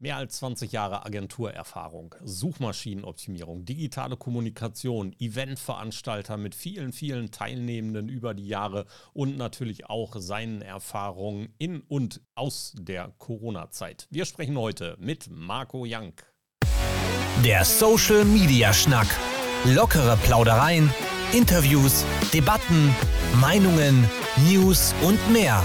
Mehr als 20 Jahre Agenturerfahrung, Suchmaschinenoptimierung, digitale Kommunikation, Eventveranstalter mit vielen, vielen Teilnehmenden über die Jahre und natürlich auch seinen Erfahrungen in und aus der Corona-Zeit. Wir sprechen heute mit Marco Jank. Der Social Media Schnack. Lockere Plaudereien, Interviews, Debatten, Meinungen, News und mehr.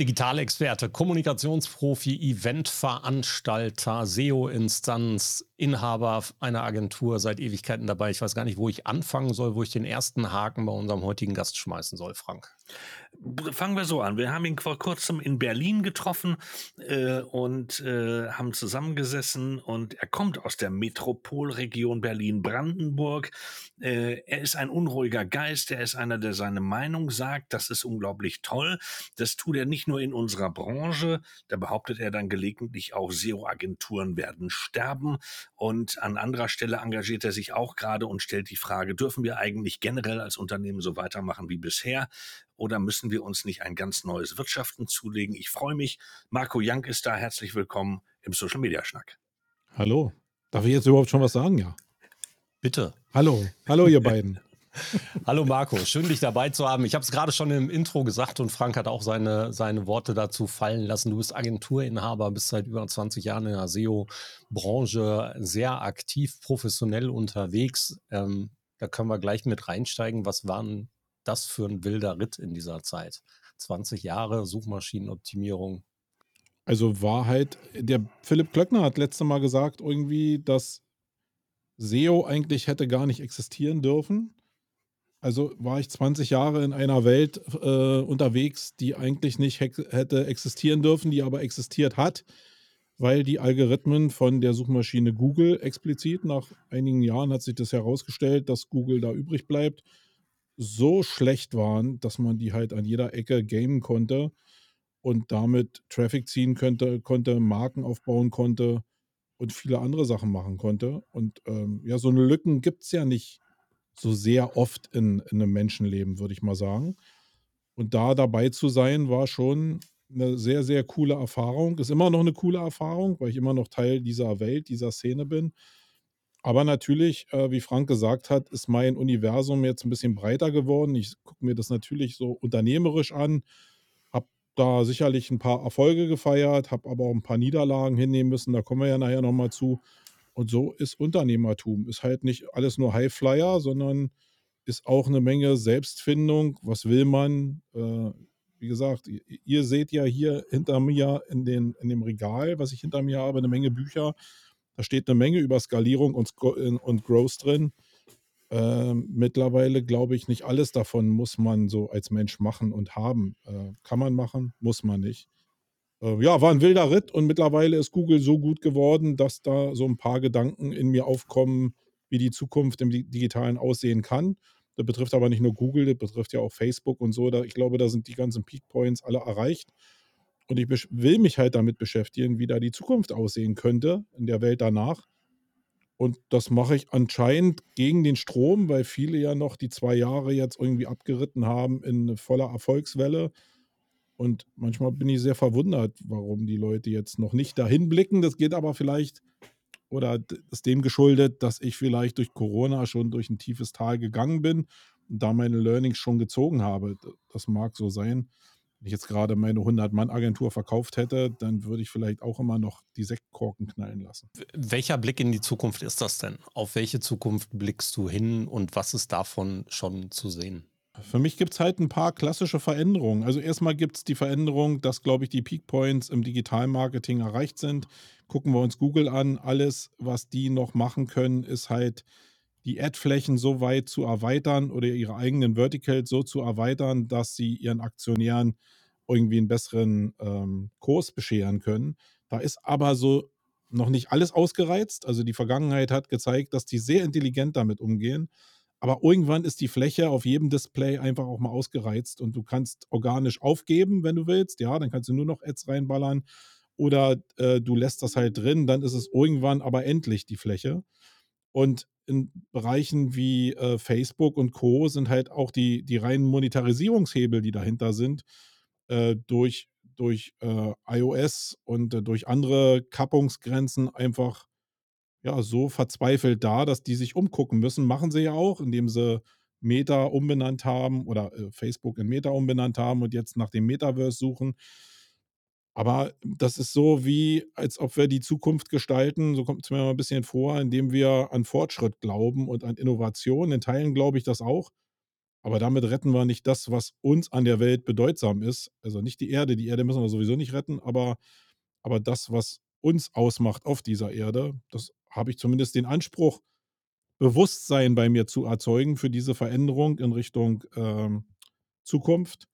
Digitalexperte, Kommunikationsprofi, Eventveranstalter, SEO-Instanz, Inhaber einer Agentur, seit Ewigkeiten dabei. Ich weiß gar nicht, wo ich anfangen soll, wo ich den ersten Haken bei unserem heutigen Gast schmeißen soll, Frank. Fangen wir so an. Wir haben ihn vor kurzem in Berlin getroffen äh, und äh, haben zusammengesessen und er kommt aus der Metropolregion Berlin-Brandenburg. Äh, er ist ein unruhiger Geist, er ist einer, der seine Meinung sagt. Das ist unglaublich toll. Das tut er nicht nur in unserer Branche, da behauptet er dann gelegentlich auch, SEO-Agenturen werden sterben. Und an anderer Stelle engagiert er sich auch gerade und stellt die Frage, dürfen wir eigentlich generell als Unternehmen so weitermachen wie bisher? Oder müssen wir uns nicht ein ganz neues Wirtschaften zulegen? Ich freue mich. Marco Jank ist da. Herzlich willkommen im Social Media Schnack. Hallo. Darf ich jetzt überhaupt schon was sagen? Ja. Bitte. Hallo. Hallo, ihr beiden. Hallo Marco, schön dich dabei zu haben. Ich habe es gerade schon im Intro gesagt und Frank hat auch seine, seine Worte dazu fallen lassen. Du bist Agenturinhaber, bist seit über 20 Jahren in der SEO-Branche sehr aktiv, professionell unterwegs. Ähm, da können wir gleich mit reinsteigen. Was waren das für ein wilder Ritt in dieser Zeit? 20 Jahre Suchmaschinenoptimierung. Also Wahrheit, der Philipp Klöckner hat letzte Mal gesagt, irgendwie, dass SEO eigentlich hätte gar nicht existieren dürfen. Also war ich 20 Jahre in einer Welt äh, unterwegs, die eigentlich nicht hätte existieren dürfen, die aber existiert hat, weil die Algorithmen von der Suchmaschine Google explizit, nach einigen Jahren hat sich das herausgestellt, dass Google da übrig bleibt so schlecht waren, dass man die halt an jeder Ecke gamen konnte und damit Traffic ziehen könnte, konnte, Marken aufbauen konnte und viele andere Sachen machen konnte. Und ähm, ja, so eine Lücken gibt es ja nicht so sehr oft in, in einem Menschenleben, würde ich mal sagen. Und da dabei zu sein, war schon eine sehr, sehr coole Erfahrung. Ist immer noch eine coole Erfahrung, weil ich immer noch Teil dieser Welt, dieser Szene bin. Aber natürlich, äh, wie Frank gesagt hat, ist mein Universum jetzt ein bisschen breiter geworden. Ich gucke mir das natürlich so unternehmerisch an, habe da sicherlich ein paar Erfolge gefeiert, habe aber auch ein paar Niederlagen hinnehmen müssen. Da kommen wir ja nachher nochmal zu. Und so ist Unternehmertum. Ist halt nicht alles nur Highflyer, sondern ist auch eine Menge Selbstfindung. Was will man? Äh, wie gesagt, ihr, ihr seht ja hier hinter mir in, den, in dem Regal, was ich hinter mir habe, eine Menge Bücher. Da steht eine Menge über Skalierung und, und Growth drin. Ähm, mittlerweile glaube ich, nicht alles davon muss man so als Mensch machen und haben. Äh, kann man machen, muss man nicht. Äh, ja, war ein wilder Ritt und mittlerweile ist Google so gut geworden, dass da so ein paar Gedanken in mir aufkommen, wie die Zukunft im Digitalen aussehen kann. Das betrifft aber nicht nur Google, das betrifft ja auch Facebook und so. Da, ich glaube, da sind die ganzen Peak Points alle erreicht. Und ich will mich halt damit beschäftigen, wie da die Zukunft aussehen könnte in der Welt danach. Und das mache ich anscheinend gegen den Strom, weil viele ja noch die zwei Jahre jetzt irgendwie abgeritten haben in voller Erfolgswelle. Und manchmal bin ich sehr verwundert, warum die Leute jetzt noch nicht dahin blicken. Das geht aber vielleicht oder ist dem geschuldet, dass ich vielleicht durch Corona schon durch ein tiefes Tal gegangen bin und da meine Learnings schon gezogen habe. Das mag so sein. Wenn ich jetzt gerade meine 100-Mann-Agentur verkauft hätte, dann würde ich vielleicht auch immer noch die Sektkorken knallen lassen. Welcher Blick in die Zukunft ist das denn? Auf welche Zukunft blickst du hin und was ist davon schon zu sehen? Für mich gibt es halt ein paar klassische Veränderungen. Also erstmal gibt es die Veränderung, dass, glaube ich, die Peak Points im Digitalmarketing erreicht sind. Gucken wir uns Google an. Alles, was die noch machen können, ist halt die Ad-Flächen so weit zu erweitern oder ihre eigenen Verticals so zu erweitern, dass sie ihren Aktionären irgendwie einen besseren ähm, Kurs bescheren können. Da ist aber so noch nicht alles ausgereizt. Also die Vergangenheit hat gezeigt, dass die sehr intelligent damit umgehen. Aber irgendwann ist die Fläche auf jedem Display einfach auch mal ausgereizt und du kannst organisch aufgeben, wenn du willst. Ja, dann kannst du nur noch Ads reinballern oder äh, du lässt das halt drin, dann ist es irgendwann aber endlich die Fläche. Und in Bereichen wie äh, Facebook und Co. sind halt auch die, die reinen Monetarisierungshebel, die dahinter sind, äh, durch, durch äh, iOS und äh, durch andere Kappungsgrenzen einfach ja, so verzweifelt da, dass die sich umgucken müssen. Machen sie ja auch, indem sie Meta umbenannt haben oder äh, Facebook in Meta umbenannt haben und jetzt nach dem Metaverse suchen. Aber das ist so wie, als ob wir die Zukunft gestalten, so kommt es mir mal ein bisschen vor, indem wir an Fortschritt glauben und an Innovation. In Teilen glaube ich das auch. Aber damit retten wir nicht das, was uns an der Welt bedeutsam ist. Also nicht die Erde, die Erde müssen wir sowieso nicht retten, aber, aber das, was uns ausmacht auf dieser Erde, das habe ich zumindest den Anspruch, Bewusstsein bei mir zu erzeugen für diese Veränderung in Richtung ähm, Zukunft.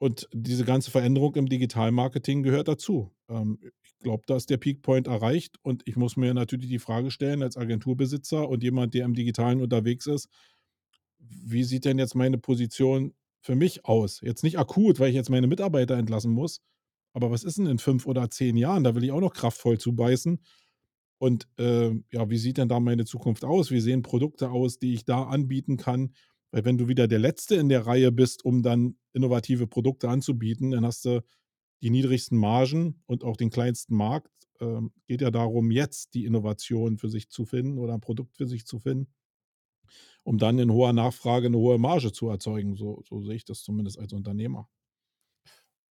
Und diese ganze Veränderung im Digitalmarketing gehört dazu. Ähm, ich glaube, da ist der Peakpoint erreicht und ich muss mir natürlich die Frage stellen, als Agenturbesitzer und jemand, der im Digitalen unterwegs ist, wie sieht denn jetzt meine Position für mich aus? Jetzt nicht akut, weil ich jetzt meine Mitarbeiter entlassen muss, aber was ist denn in fünf oder zehn Jahren? Da will ich auch noch kraftvoll zubeißen. Und äh, ja, wie sieht denn da meine Zukunft aus? Wie sehen Produkte aus, die ich da anbieten kann? Weil wenn du wieder der Letzte in der Reihe bist, um dann innovative Produkte anzubieten, dann hast du die niedrigsten Margen und auch den kleinsten Markt. Ähm, geht ja darum, jetzt die Innovation für sich zu finden oder ein Produkt für sich zu finden, um dann in hoher Nachfrage eine hohe Marge zu erzeugen. So, so sehe ich das zumindest als Unternehmer.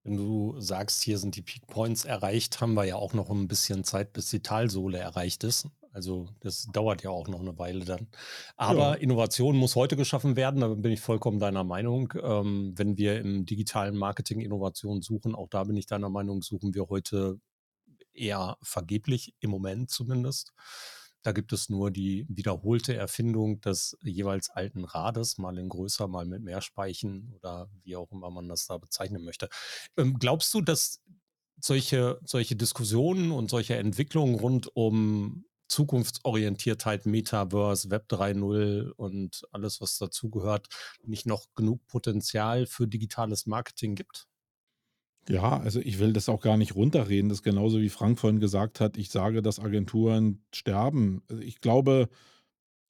Wenn du sagst, hier sind die Peak Points erreicht, haben wir ja auch noch ein bisschen Zeit, bis die Talsohle erreicht ist. Also das dauert ja auch noch eine Weile dann. Aber ja. Innovation muss heute geschaffen werden, da bin ich vollkommen deiner Meinung. Ähm, wenn wir im digitalen Marketing Innovation suchen, auch da bin ich deiner Meinung, suchen wir heute eher vergeblich, im Moment zumindest. Da gibt es nur die wiederholte Erfindung des jeweils alten Rades, mal in größer, mal mit mehr Speichen oder wie auch immer man das da bezeichnen möchte. Ähm, glaubst du, dass solche, solche Diskussionen und solche Entwicklungen rund um Zukunftsorientiertheit, Metaverse, Web 3.0 und alles, was dazugehört, nicht noch genug Potenzial für digitales Marketing gibt? Ja, also ich will das auch gar nicht runterreden. Das ist genauso wie Frank vorhin gesagt hat, ich sage, dass Agenturen sterben. Also ich glaube,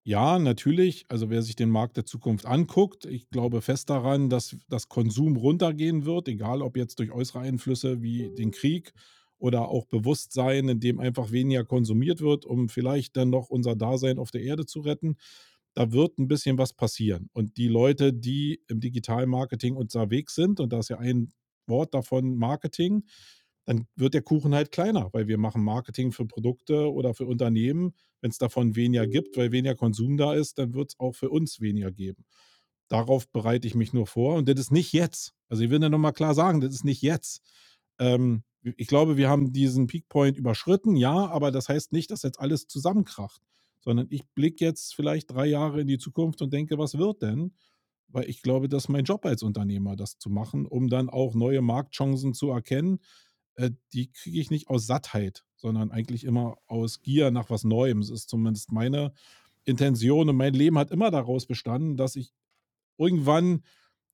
ja, natürlich, also wer sich den Markt der Zukunft anguckt, ich glaube fest daran, dass das Konsum runtergehen wird, egal ob jetzt durch äußere Einflüsse wie den Krieg oder auch Bewusstsein, in dem einfach weniger konsumiert wird, um vielleicht dann noch unser Dasein auf der Erde zu retten. Da wird ein bisschen was passieren. Und die Leute, die im Digitalmarketing unterwegs sind, und da ist ja ein Wort davon Marketing, dann wird der Kuchen halt kleiner, weil wir machen Marketing für Produkte oder für Unternehmen. Wenn es davon weniger gibt, weil weniger Konsum da ist, dann wird es auch für uns weniger geben. Darauf bereite ich mich nur vor und das ist nicht jetzt. Also ich will ja nochmal klar sagen, das ist nicht jetzt. Ähm, ich glaube, wir haben diesen Peakpoint überschritten, ja, aber das heißt nicht, dass jetzt alles zusammenkracht, sondern ich blicke jetzt vielleicht drei Jahre in die Zukunft und denke, was wird denn? Weil ich glaube, das ist mein Job als Unternehmer, das zu machen, um dann auch neue Marktchancen zu erkennen. Äh, die kriege ich nicht aus Sattheit, sondern eigentlich immer aus Gier nach was Neuem. Das ist zumindest meine Intention und mein Leben hat immer daraus bestanden, dass ich irgendwann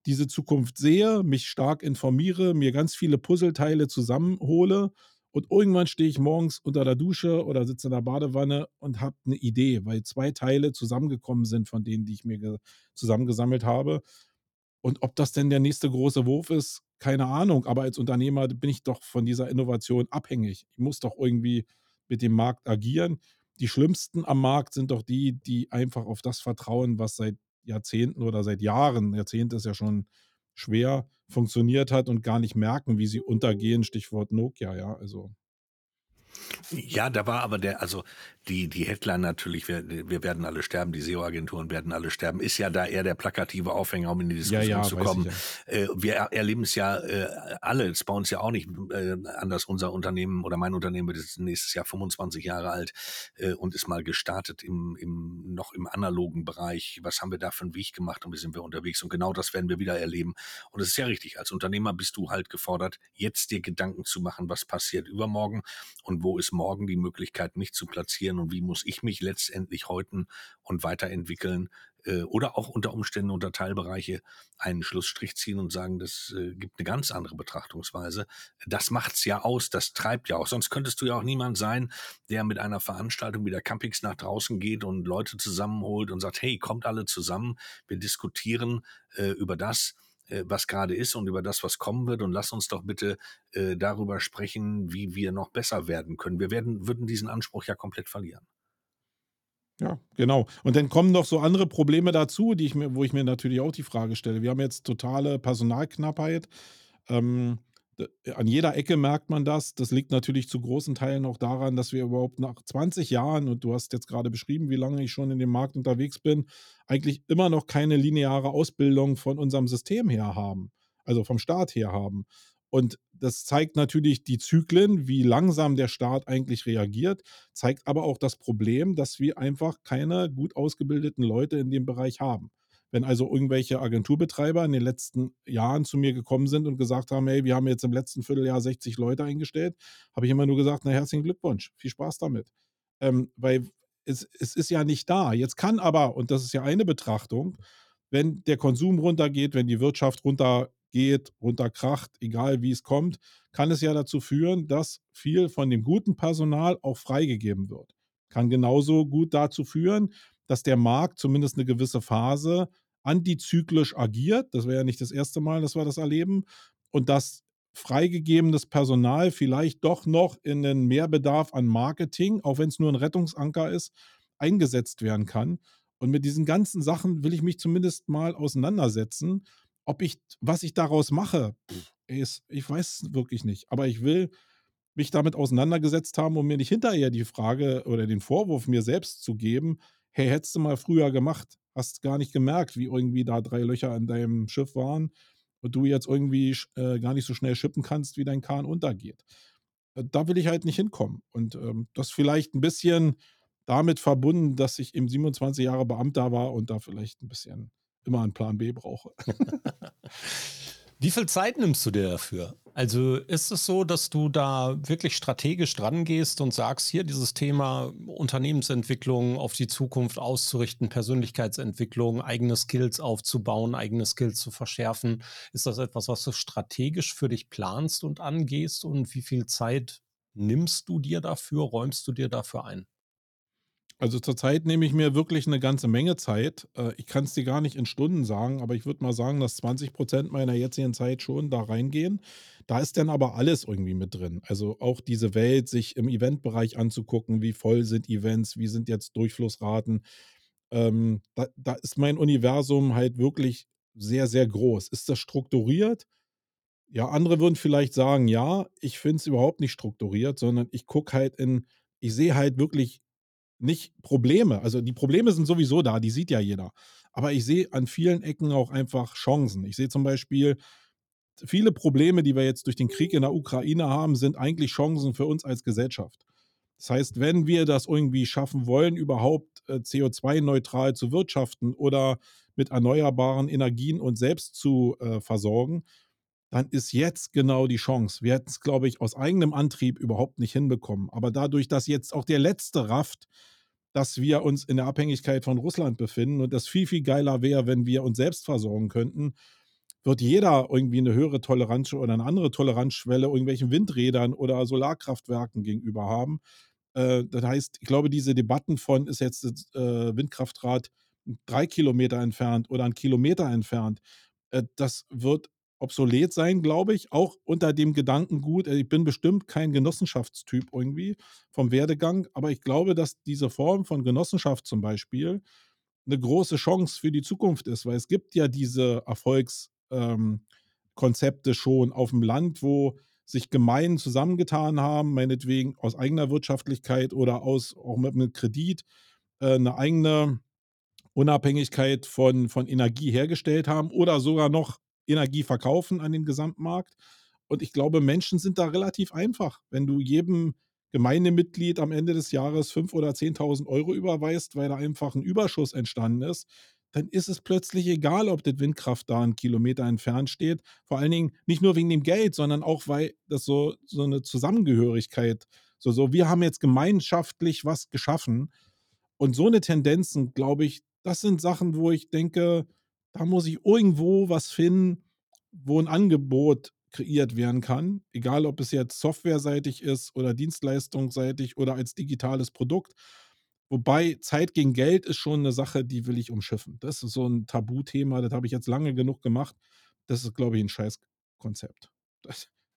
diese Zukunft sehe, mich stark informiere, mir ganz viele Puzzleteile zusammenhole und irgendwann stehe ich morgens unter der Dusche oder sitze in der Badewanne und habe eine Idee, weil zwei Teile zusammengekommen sind von denen, die ich mir zusammengesammelt habe. Und ob das denn der nächste große Wurf ist, keine Ahnung. Aber als Unternehmer bin ich doch von dieser Innovation abhängig. Ich muss doch irgendwie mit dem Markt agieren. Die schlimmsten am Markt sind doch die, die einfach auf das vertrauen, was seit Jahrzehnten oder seit Jahren, Jahrzehnte ist ja schon schwer funktioniert hat und gar nicht merken, wie sie untergehen. Stichwort Nokia, ja. Also ja, da war aber der, also die, die Headline natürlich, wir, wir werden alle sterben, die SEO-Agenturen werden alle sterben, ist ja da eher der plakative Aufhänger, um in die Diskussion ja, ja, zu kommen. Äh, wir erleben es ja äh, alle, es bei uns ja auch nicht äh, anders. Unser Unternehmen oder mein Unternehmen wird nächstes Jahr 25 Jahre alt äh, und ist mal gestartet im, im, noch im analogen Bereich. Was haben wir da für einen Weg gemacht und wie sind wir unterwegs? Und genau das werden wir wieder erleben. Und es ist ja richtig, als Unternehmer bist du halt gefordert, jetzt dir Gedanken zu machen, was passiert übermorgen und wo ist morgen die Möglichkeit, mich zu platzieren und wie muss ich mich letztendlich heute und weiterentwickeln, äh, oder auch unter Umständen unter Teilbereiche einen Schlussstrich ziehen und sagen, das äh, gibt eine ganz andere Betrachtungsweise. Das macht's ja aus, das treibt ja auch. Sonst könntest du ja auch niemand sein, der mit einer Veranstaltung wie der Campix nach draußen geht und Leute zusammenholt und sagt, hey, kommt alle zusammen, wir diskutieren äh, über das, was gerade ist und über das, was kommen wird. Und lass uns doch bitte äh, darüber sprechen, wie wir noch besser werden können. Wir werden, würden diesen Anspruch ja komplett verlieren. Ja, genau. Und dann kommen noch so andere Probleme dazu, die ich mir, wo ich mir natürlich auch die Frage stelle. Wir haben jetzt totale Personalknappheit. Ähm, an jeder Ecke merkt man das. Das liegt natürlich zu großen Teilen auch daran, dass wir überhaupt nach 20 Jahren, und du hast jetzt gerade beschrieben, wie lange ich schon in dem Markt unterwegs bin, eigentlich immer noch keine lineare Ausbildung von unserem System her haben, also vom Staat her haben. Und das zeigt natürlich die Zyklen, wie langsam der Staat eigentlich reagiert, zeigt aber auch das Problem, dass wir einfach keine gut ausgebildeten Leute in dem Bereich haben. Wenn also irgendwelche Agenturbetreiber in den letzten Jahren zu mir gekommen sind und gesagt haben, hey, wir haben jetzt im letzten Vierteljahr 60 Leute eingestellt, habe ich immer nur gesagt, na herzlichen Glückwunsch, viel Spaß damit. Ähm, weil es, es ist ja nicht da. Jetzt kann aber, und das ist ja eine Betrachtung, wenn der Konsum runtergeht, wenn die Wirtschaft runtergeht, runterkracht, egal wie es kommt, kann es ja dazu führen, dass viel von dem guten Personal auch freigegeben wird. Kann genauso gut dazu führen, dass der Markt zumindest eine gewisse Phase antizyklisch agiert. Das wäre ja nicht das erste Mal, dass wir das erleben. Und dass freigegebenes Personal vielleicht doch noch in den Mehrbedarf an Marketing, auch wenn es nur ein Rettungsanker ist, eingesetzt werden kann. Und mit diesen ganzen Sachen will ich mich zumindest mal auseinandersetzen. Ob ich, was ich daraus mache, ist, ich weiß wirklich nicht. Aber ich will mich damit auseinandergesetzt haben, um mir nicht hinterher die Frage oder den Vorwurf mir selbst zu geben, hey, hättest du mal früher gemacht, hast gar nicht gemerkt, wie irgendwie da drei Löcher in deinem Schiff waren und du jetzt irgendwie äh, gar nicht so schnell schippen kannst, wie dein Kahn untergeht. Äh, da will ich halt nicht hinkommen. Und ähm, das vielleicht ein bisschen damit verbunden, dass ich eben 27 Jahre Beamter war und da vielleicht ein bisschen immer einen Plan B brauche. Wie viel Zeit nimmst du dir dafür? Also ist es so, dass du da wirklich strategisch dran gehst und sagst, hier dieses Thema Unternehmensentwicklung auf die Zukunft auszurichten, Persönlichkeitsentwicklung, eigene Skills aufzubauen, eigene Skills zu verschärfen. Ist das etwas, was du strategisch für dich planst und angehst? Und wie viel Zeit nimmst du dir dafür, räumst du dir dafür ein? Also zurzeit nehme ich mir wirklich eine ganze Menge Zeit. Äh, ich kann es dir gar nicht in Stunden sagen, aber ich würde mal sagen, dass 20 Prozent meiner jetzigen Zeit schon da reingehen. Da ist dann aber alles irgendwie mit drin. Also auch diese Welt, sich im Eventbereich anzugucken, wie voll sind Events, wie sind jetzt Durchflussraten. Ähm, da, da ist mein Universum halt wirklich sehr, sehr groß. Ist das strukturiert? Ja, andere würden vielleicht sagen, ja, ich finde es überhaupt nicht strukturiert, sondern ich gucke halt in, ich sehe halt wirklich nicht Probleme. Also die Probleme sind sowieso da, die sieht ja jeder. Aber ich sehe an vielen Ecken auch einfach Chancen. Ich sehe zum Beispiel viele Probleme, die wir jetzt durch den Krieg in der Ukraine haben, sind eigentlich Chancen für uns als Gesellschaft. Das heißt, wenn wir das irgendwie schaffen wollen, überhaupt äh, CO2-neutral zu wirtschaften oder mit erneuerbaren Energien uns selbst zu äh, versorgen, dann ist jetzt genau die Chance. Wir hätten es, glaube ich, aus eigenem Antrieb überhaupt nicht hinbekommen. Aber dadurch, dass jetzt auch der Letzte rafft, dass wir uns in der Abhängigkeit von Russland befinden und das viel, viel geiler wäre, wenn wir uns selbst versorgen könnten, wird jeder irgendwie eine höhere Toleranz oder eine andere Toleranzschwelle irgendwelchen Windrädern oder Solarkraftwerken gegenüber haben. Äh, das heißt, ich glaube, diese Debatten von, ist jetzt das äh, Windkraftrad drei Kilometer entfernt oder einen Kilometer entfernt, äh, das wird obsolet sein, glaube ich, auch unter dem Gedankengut, äh, ich bin bestimmt kein Genossenschaftstyp irgendwie vom Werdegang, aber ich glaube, dass diese Form von Genossenschaft zum Beispiel eine große Chance für die Zukunft ist, weil es gibt ja diese Erfolgskonzepte ähm, schon auf dem Land, wo sich Gemeinden zusammengetan haben, meinetwegen aus eigener Wirtschaftlichkeit oder aus auch mit einem Kredit äh, eine eigene Unabhängigkeit von, von Energie hergestellt haben oder sogar noch Energie verkaufen an den Gesamtmarkt. Und ich glaube, Menschen sind da relativ einfach. Wenn du jedem Gemeindemitglied am Ende des Jahres 5.000 oder 10.000 Euro überweist, weil da einfach ein Überschuss entstanden ist, dann ist es plötzlich egal, ob das Windkraft da einen Kilometer entfernt steht. Vor allen Dingen nicht nur wegen dem Geld, sondern auch, weil das so, so eine Zusammengehörigkeit, so, so, wir haben jetzt gemeinschaftlich was geschaffen. Und so eine Tendenzen, glaube ich, das sind Sachen, wo ich denke, da muss ich irgendwo was finden, wo ein Angebot kreiert werden kann, egal ob es jetzt softwareseitig ist oder dienstleistungsseitig oder als digitales Produkt. Wobei Zeit gegen Geld ist schon eine Sache, die will ich umschiffen. Das ist so ein Tabuthema, das habe ich jetzt lange genug gemacht. Das ist, glaube ich, ein Scheißkonzept.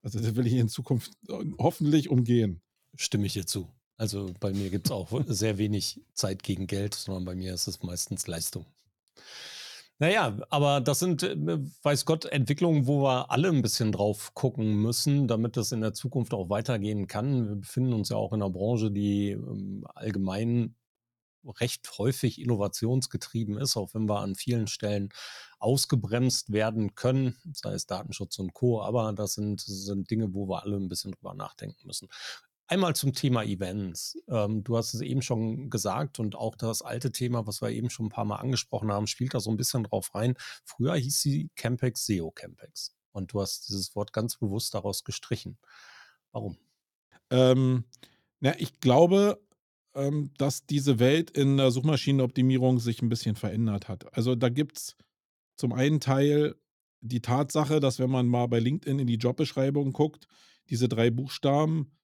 Also das will ich in Zukunft äh, hoffentlich umgehen. Stimme ich dir zu. Also bei mir gibt es auch sehr wenig Zeit gegen Geld, sondern bei mir ist es meistens Leistung. Naja, aber das sind, äh, weiß Gott, Entwicklungen, wo wir alle ein bisschen drauf gucken müssen, damit das in der Zukunft auch weitergehen kann. Wir befinden uns ja auch in einer Branche, die ähm, allgemein recht häufig innovationsgetrieben ist, auch wenn wir an vielen Stellen ausgebremst werden können, sei es Datenschutz und Co. Aber das sind, sind Dinge, wo wir alle ein bisschen drüber nachdenken müssen. Einmal zum Thema Events. Ähm, du hast es eben schon gesagt und auch das alte Thema, was wir eben schon ein paar Mal angesprochen haben, spielt da so ein bisschen drauf rein. Früher hieß sie Campex SEO Campex und du hast dieses Wort ganz bewusst daraus gestrichen. Warum? Ähm, na, ich glaube, ähm, dass diese Welt in der Suchmaschinenoptimierung sich ein bisschen verändert hat. Also da gibt es zum einen Teil die Tatsache, dass wenn man mal bei LinkedIn in die Jobbeschreibung guckt, diese drei Buchstaben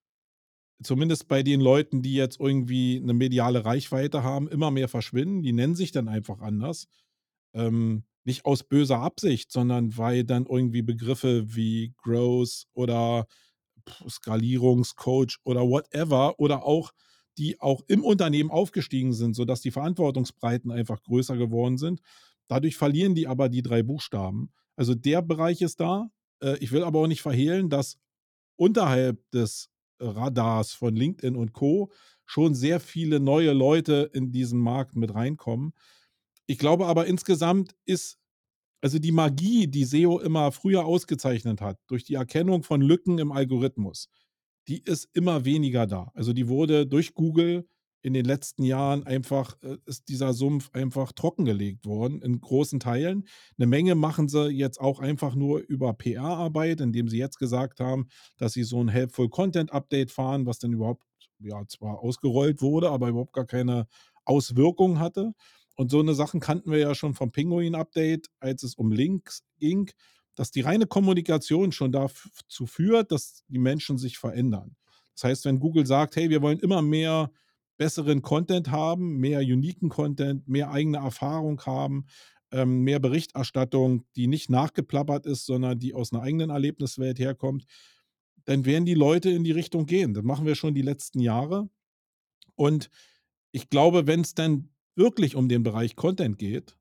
zumindest bei den Leuten, die jetzt irgendwie eine mediale Reichweite haben, immer mehr verschwinden. Die nennen sich dann einfach anders. Ähm, nicht aus böser Absicht, sondern weil dann irgendwie Begriffe wie Growth oder Skalierungscoach oder whatever oder auch die auch im Unternehmen aufgestiegen sind, sodass die Verantwortungsbreiten einfach größer geworden sind. Dadurch verlieren die aber die drei Buchstaben. Also der Bereich ist da. Äh, ich will aber auch nicht verhehlen, dass unterhalb des Radars von LinkedIn und Co. schon sehr viele neue Leute in diesen Markt mit reinkommen. Ich glaube aber insgesamt ist also die Magie, die SEO immer früher ausgezeichnet hat, durch die Erkennung von Lücken im Algorithmus, die ist immer weniger da. Also die wurde durch Google in den letzten Jahren einfach, äh, ist dieser Sumpf einfach trockengelegt worden, in großen Teilen. Eine Menge machen sie jetzt auch einfach nur über PR-Arbeit, indem sie jetzt gesagt haben, dass sie so ein Helpful Content Update fahren, was dann überhaupt, ja, zwar ausgerollt wurde, aber überhaupt gar keine Auswirkung hatte. Und so eine Sachen kannten wir ja schon vom Pinguin-Update, als es um Links ging, dass die reine Kommunikation schon dazu führt, dass die Menschen sich verändern. Das heißt, wenn Google sagt, hey, wir wollen immer mehr besseren Content haben, mehr uniken Content, mehr eigene Erfahrung haben, ähm, mehr Berichterstattung, die nicht nachgeplappert ist, sondern die aus einer eigenen Erlebniswelt herkommt, dann werden die Leute in die Richtung gehen. Das machen wir schon die letzten Jahre. Und ich glaube, wenn es dann wirklich um den Bereich Content geht,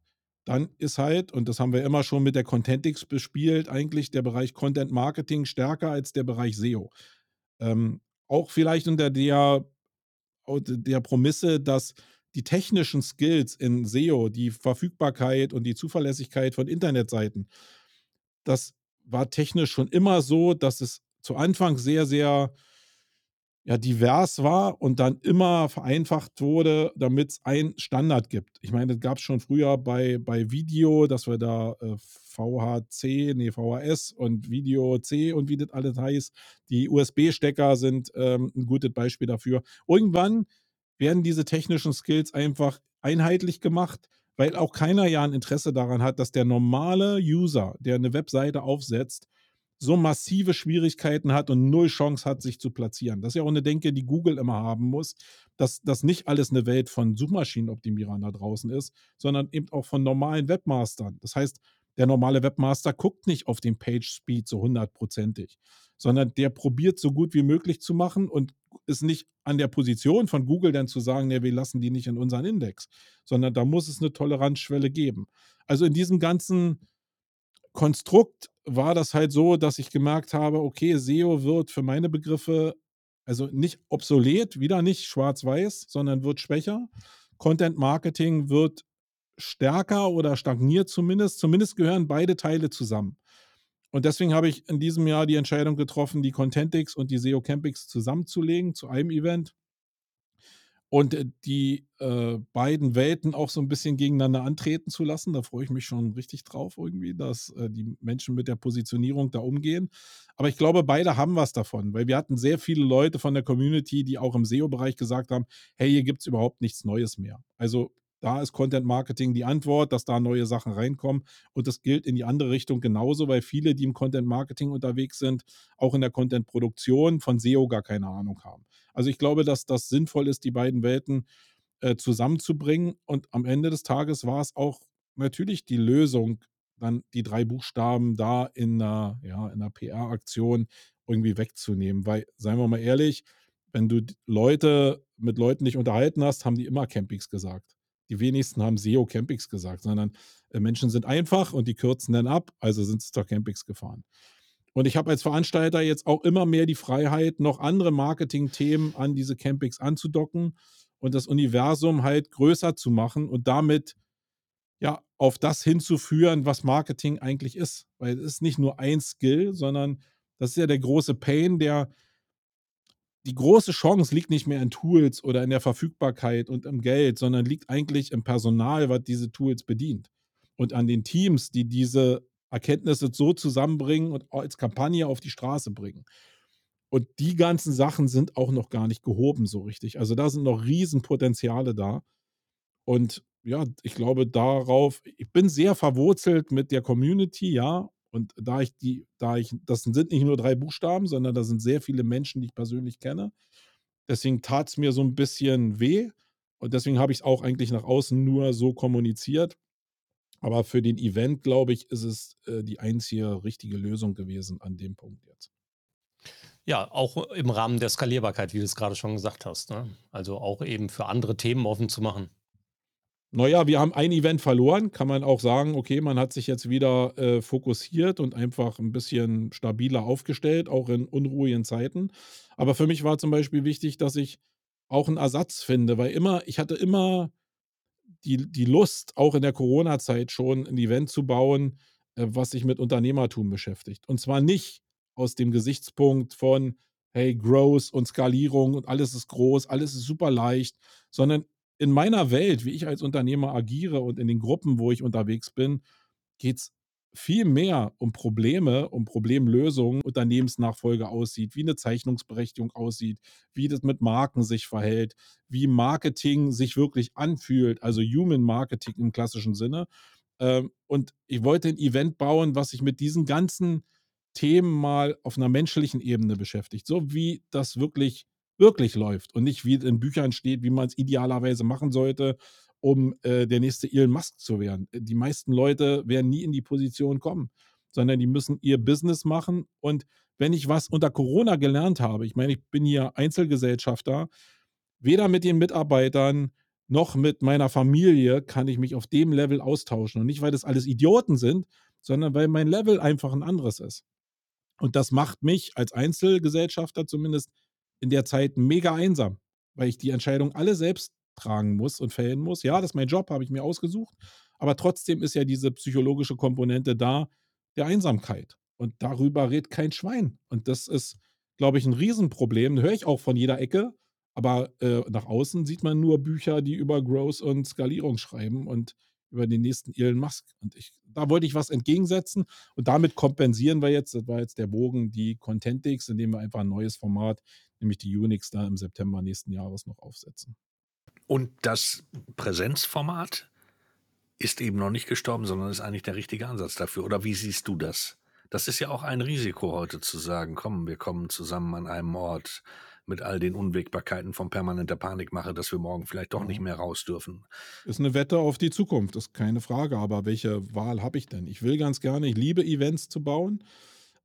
dann ist halt, und das haben wir immer schon mit der Contentix bespielt, eigentlich der Bereich Content Marketing stärker als der Bereich SEO. Ähm, auch vielleicht unter der der Promisse, dass die technischen Skills in SEO, die Verfügbarkeit und die Zuverlässigkeit von Internetseiten, das war technisch schon immer so, dass es zu Anfang sehr, sehr ja, divers war und dann immer vereinfacht wurde, damit es einen Standard gibt. Ich meine, das gab es schon früher bei, bei Video, dass wir da äh, VHC, nee, VHS und Video C und wie das alles heißt. Die USB-Stecker sind ähm, ein gutes Beispiel dafür. Irgendwann werden diese technischen Skills einfach einheitlich gemacht, weil auch keiner ja ein Interesse daran hat, dass der normale User, der eine Webseite aufsetzt, so massive Schwierigkeiten hat und null Chance hat, sich zu platzieren. Das ist ja auch eine Denke, die Google immer haben muss, dass das nicht alles eine Welt von Suchmaschinenoptimierern da draußen ist, sondern eben auch von normalen Webmastern. Das heißt, der normale Webmaster guckt nicht auf den Page Speed so hundertprozentig, sondern der probiert so gut wie möglich zu machen und ist nicht an der Position von Google dann zu sagen, nee, wir lassen die nicht in unseren Index, sondern da muss es eine Toleranzschwelle geben. Also in diesem ganzen Konstrukt war das halt so, dass ich gemerkt habe, okay, SEO wird für meine Begriffe also nicht obsolet, wieder nicht schwarz-weiß, sondern wird schwächer. Content Marketing wird stärker oder stagniert zumindest. Zumindest gehören beide Teile zusammen. Und deswegen habe ich in diesem Jahr die Entscheidung getroffen, die Contentix und die SEO Campix zusammenzulegen zu einem Event und äh, die äh, beiden Welten auch so ein bisschen gegeneinander antreten zu lassen. Da freue ich mich schon richtig drauf irgendwie, dass äh, die Menschen mit der Positionierung da umgehen. Aber ich glaube, beide haben was davon, weil wir hatten sehr viele Leute von der Community, die auch im SEO-Bereich gesagt haben, hey, hier gibt es überhaupt nichts Neues mehr. Also da ist Content Marketing die Antwort, dass da neue Sachen reinkommen. Und das gilt in die andere Richtung genauso, weil viele, die im Content Marketing unterwegs sind, auch in der Content Produktion von SEO gar keine Ahnung haben. Also ich glaube, dass das sinnvoll ist, die beiden Welten äh, zusammenzubringen. Und am Ende des Tages war es auch natürlich die Lösung, dann die drei Buchstaben da in einer, ja, in einer PR-Aktion irgendwie wegzunehmen. Weil, seien wir mal ehrlich, wenn du Leute mit Leuten dich unterhalten hast, haben die immer Campings gesagt. Die wenigsten haben SEO Campings gesagt, sondern äh, Menschen sind einfach und die kürzen dann ab, also sind sie zur Campings gefahren. Und ich habe als Veranstalter jetzt auch immer mehr die Freiheit, noch andere Marketing-Themen an diese Campings anzudocken und das Universum halt größer zu machen und damit ja auf das hinzuführen, was Marketing eigentlich ist. Weil es ist nicht nur ein Skill, sondern das ist ja der große Pain, der die große Chance liegt nicht mehr in Tools oder in der Verfügbarkeit und im Geld, sondern liegt eigentlich im Personal, was diese Tools bedient. Und an den Teams, die diese Erkenntnisse so zusammenbringen und als Kampagne auf die Straße bringen. Und die ganzen Sachen sind auch noch gar nicht gehoben so richtig. Also da sind noch Riesenpotenziale da. Und ja, ich glaube darauf, ich bin sehr verwurzelt mit der Community, ja, und da ich die, da ich, das sind nicht nur drei Buchstaben, sondern da sind sehr viele Menschen, die ich persönlich kenne. Deswegen tat es mir so ein bisschen weh. Und deswegen habe ich es auch eigentlich nach außen nur so kommuniziert. Aber für den Event, glaube ich, ist es äh, die einzige richtige Lösung gewesen an dem Punkt jetzt. Ja, auch im Rahmen der Skalierbarkeit, wie du es gerade schon gesagt hast. Ne? Also auch eben für andere Themen offen zu machen. Naja, wir haben ein Event verloren, kann man auch sagen, okay, man hat sich jetzt wieder äh, fokussiert und einfach ein bisschen stabiler aufgestellt, auch in unruhigen Zeiten. Aber für mich war zum Beispiel wichtig, dass ich auch einen Ersatz finde, weil immer, ich hatte immer die, die Lust, auch in der Corona-Zeit schon ein Event zu bauen, äh, was sich mit Unternehmertum beschäftigt. Und zwar nicht aus dem Gesichtspunkt von, hey, Growth und Skalierung und alles ist groß, alles ist super leicht, sondern in meiner Welt, wie ich als Unternehmer agiere und in den Gruppen, wo ich unterwegs bin, geht es viel mehr um Probleme, um Problemlösungen, Unternehmensnachfolge aussieht, wie eine Zeichnungsberechtigung aussieht, wie das mit Marken sich verhält, wie Marketing sich wirklich anfühlt, also Human Marketing im klassischen Sinne. Ähm, und ich wollte ein Event bauen, was sich mit diesen ganzen Themen mal auf einer menschlichen Ebene beschäftigt, so wie das wirklich wirklich läuft und nicht wie in Büchern steht, wie man es idealerweise machen sollte, um äh, der nächste Elon Musk zu werden. Die meisten Leute werden nie in die Position kommen, sondern die müssen ihr Business machen. Und wenn ich was unter Corona gelernt habe, ich meine, ich bin hier Einzelgesellschafter, weder mit den Mitarbeitern noch mit meiner Familie kann ich mich auf dem Level austauschen. Und nicht, weil das alles Idioten sind, sondern weil mein Level einfach ein anderes ist. Und das macht mich als Einzelgesellschafter zumindest in der Zeit mega einsam, weil ich die Entscheidung alle selbst tragen muss und fällen muss. Ja, das ist mein Job, habe ich mir ausgesucht. Aber trotzdem ist ja diese psychologische Komponente da, der Einsamkeit. Und darüber redet kein Schwein. Und das ist, glaube ich, ein Riesenproblem. Höre ich auch von jeder Ecke. Aber äh, nach außen sieht man nur Bücher, die über Growth und Skalierung schreiben. Und über den nächsten Elon Musk. Und ich, da wollte ich was entgegensetzen und damit kompensieren wir jetzt, das war jetzt der Bogen, die Contentix, indem wir einfach ein neues Format, nämlich die Unix, da im September nächsten Jahres noch aufsetzen. Und das Präsenzformat ist eben noch nicht gestorben, sondern ist eigentlich der richtige Ansatz dafür. Oder wie siehst du das? Das ist ja auch ein Risiko heute zu sagen, komm, wir kommen zusammen an einem Ort mit all den Unwägbarkeiten von permanenter Panikmache, dass wir morgen vielleicht doch nicht mehr raus dürfen. Ist eine Wette auf die Zukunft, ist keine Frage. Aber welche Wahl habe ich denn? Ich will ganz gerne, ich liebe Events zu bauen.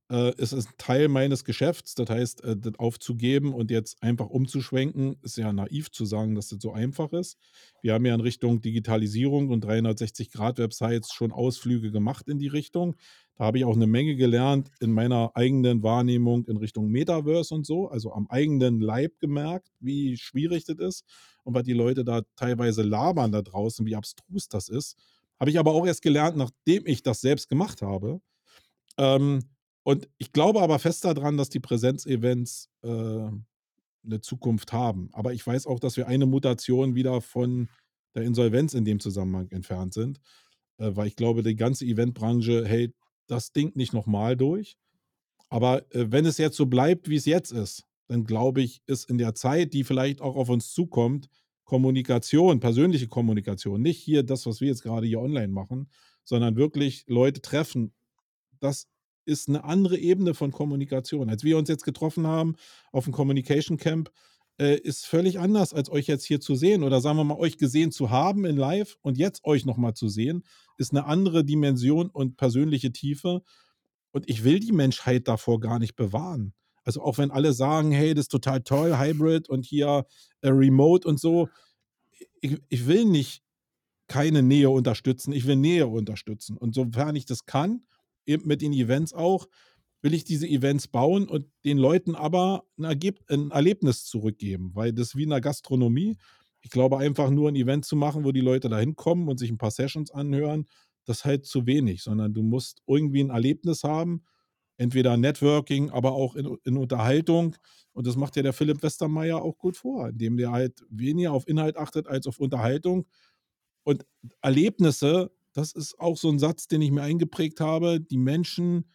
Äh, es ist Teil meines Geschäfts, das heißt, äh, das aufzugeben und jetzt einfach umzuschwenken, ist ja naiv zu sagen, dass das so einfach ist. Wir haben ja in Richtung Digitalisierung und 360-Grad-Websites schon Ausflüge gemacht in die Richtung. Da habe ich auch eine Menge gelernt in meiner eigenen Wahrnehmung in Richtung Metaverse und so, also am eigenen Leib gemerkt, wie schwierig das ist und was die Leute da teilweise labern da draußen, wie abstrus das ist. Habe ich aber auch erst gelernt, nachdem ich das selbst gemacht habe. Ähm, und ich glaube aber fest daran, dass die Präsenzevents äh, eine Zukunft haben. Aber ich weiß auch, dass wir eine Mutation wieder von der Insolvenz in dem Zusammenhang entfernt sind, äh, weil ich glaube, die ganze Eventbranche hält das Ding nicht nochmal durch. Aber äh, wenn es jetzt so bleibt, wie es jetzt ist, dann glaube ich, ist in der Zeit, die vielleicht auch auf uns zukommt, Kommunikation, persönliche Kommunikation, nicht hier das, was wir jetzt gerade hier online machen, sondern wirklich Leute treffen, das ist eine andere Ebene von Kommunikation. Als wir uns jetzt getroffen haben auf dem Communication Camp, äh, ist völlig anders, als euch jetzt hier zu sehen oder sagen wir mal, euch gesehen zu haben in live und jetzt euch nochmal zu sehen, ist eine andere Dimension und persönliche Tiefe. Und ich will die Menschheit davor gar nicht bewahren. Also auch wenn alle sagen, hey, das ist total toll, Hybrid und hier äh, Remote und so. Ich, ich will nicht keine Nähe unterstützen, ich will Nähe unterstützen. Und sofern ich das kann, mit den Events auch, will ich diese Events bauen und den Leuten aber ein, Ergeb ein Erlebnis zurückgeben, weil das wie in der Gastronomie. Ich glaube, einfach nur ein Event zu machen, wo die Leute da hinkommen und sich ein paar Sessions anhören, das ist halt zu wenig, sondern du musst irgendwie ein Erlebnis haben, entweder Networking, aber auch in, in Unterhaltung. Und das macht ja der Philipp Westermeier auch gut vor, indem der halt weniger auf Inhalt achtet als auf Unterhaltung. Und Erlebnisse, das ist auch so ein Satz, den ich mir eingeprägt habe. Die Menschen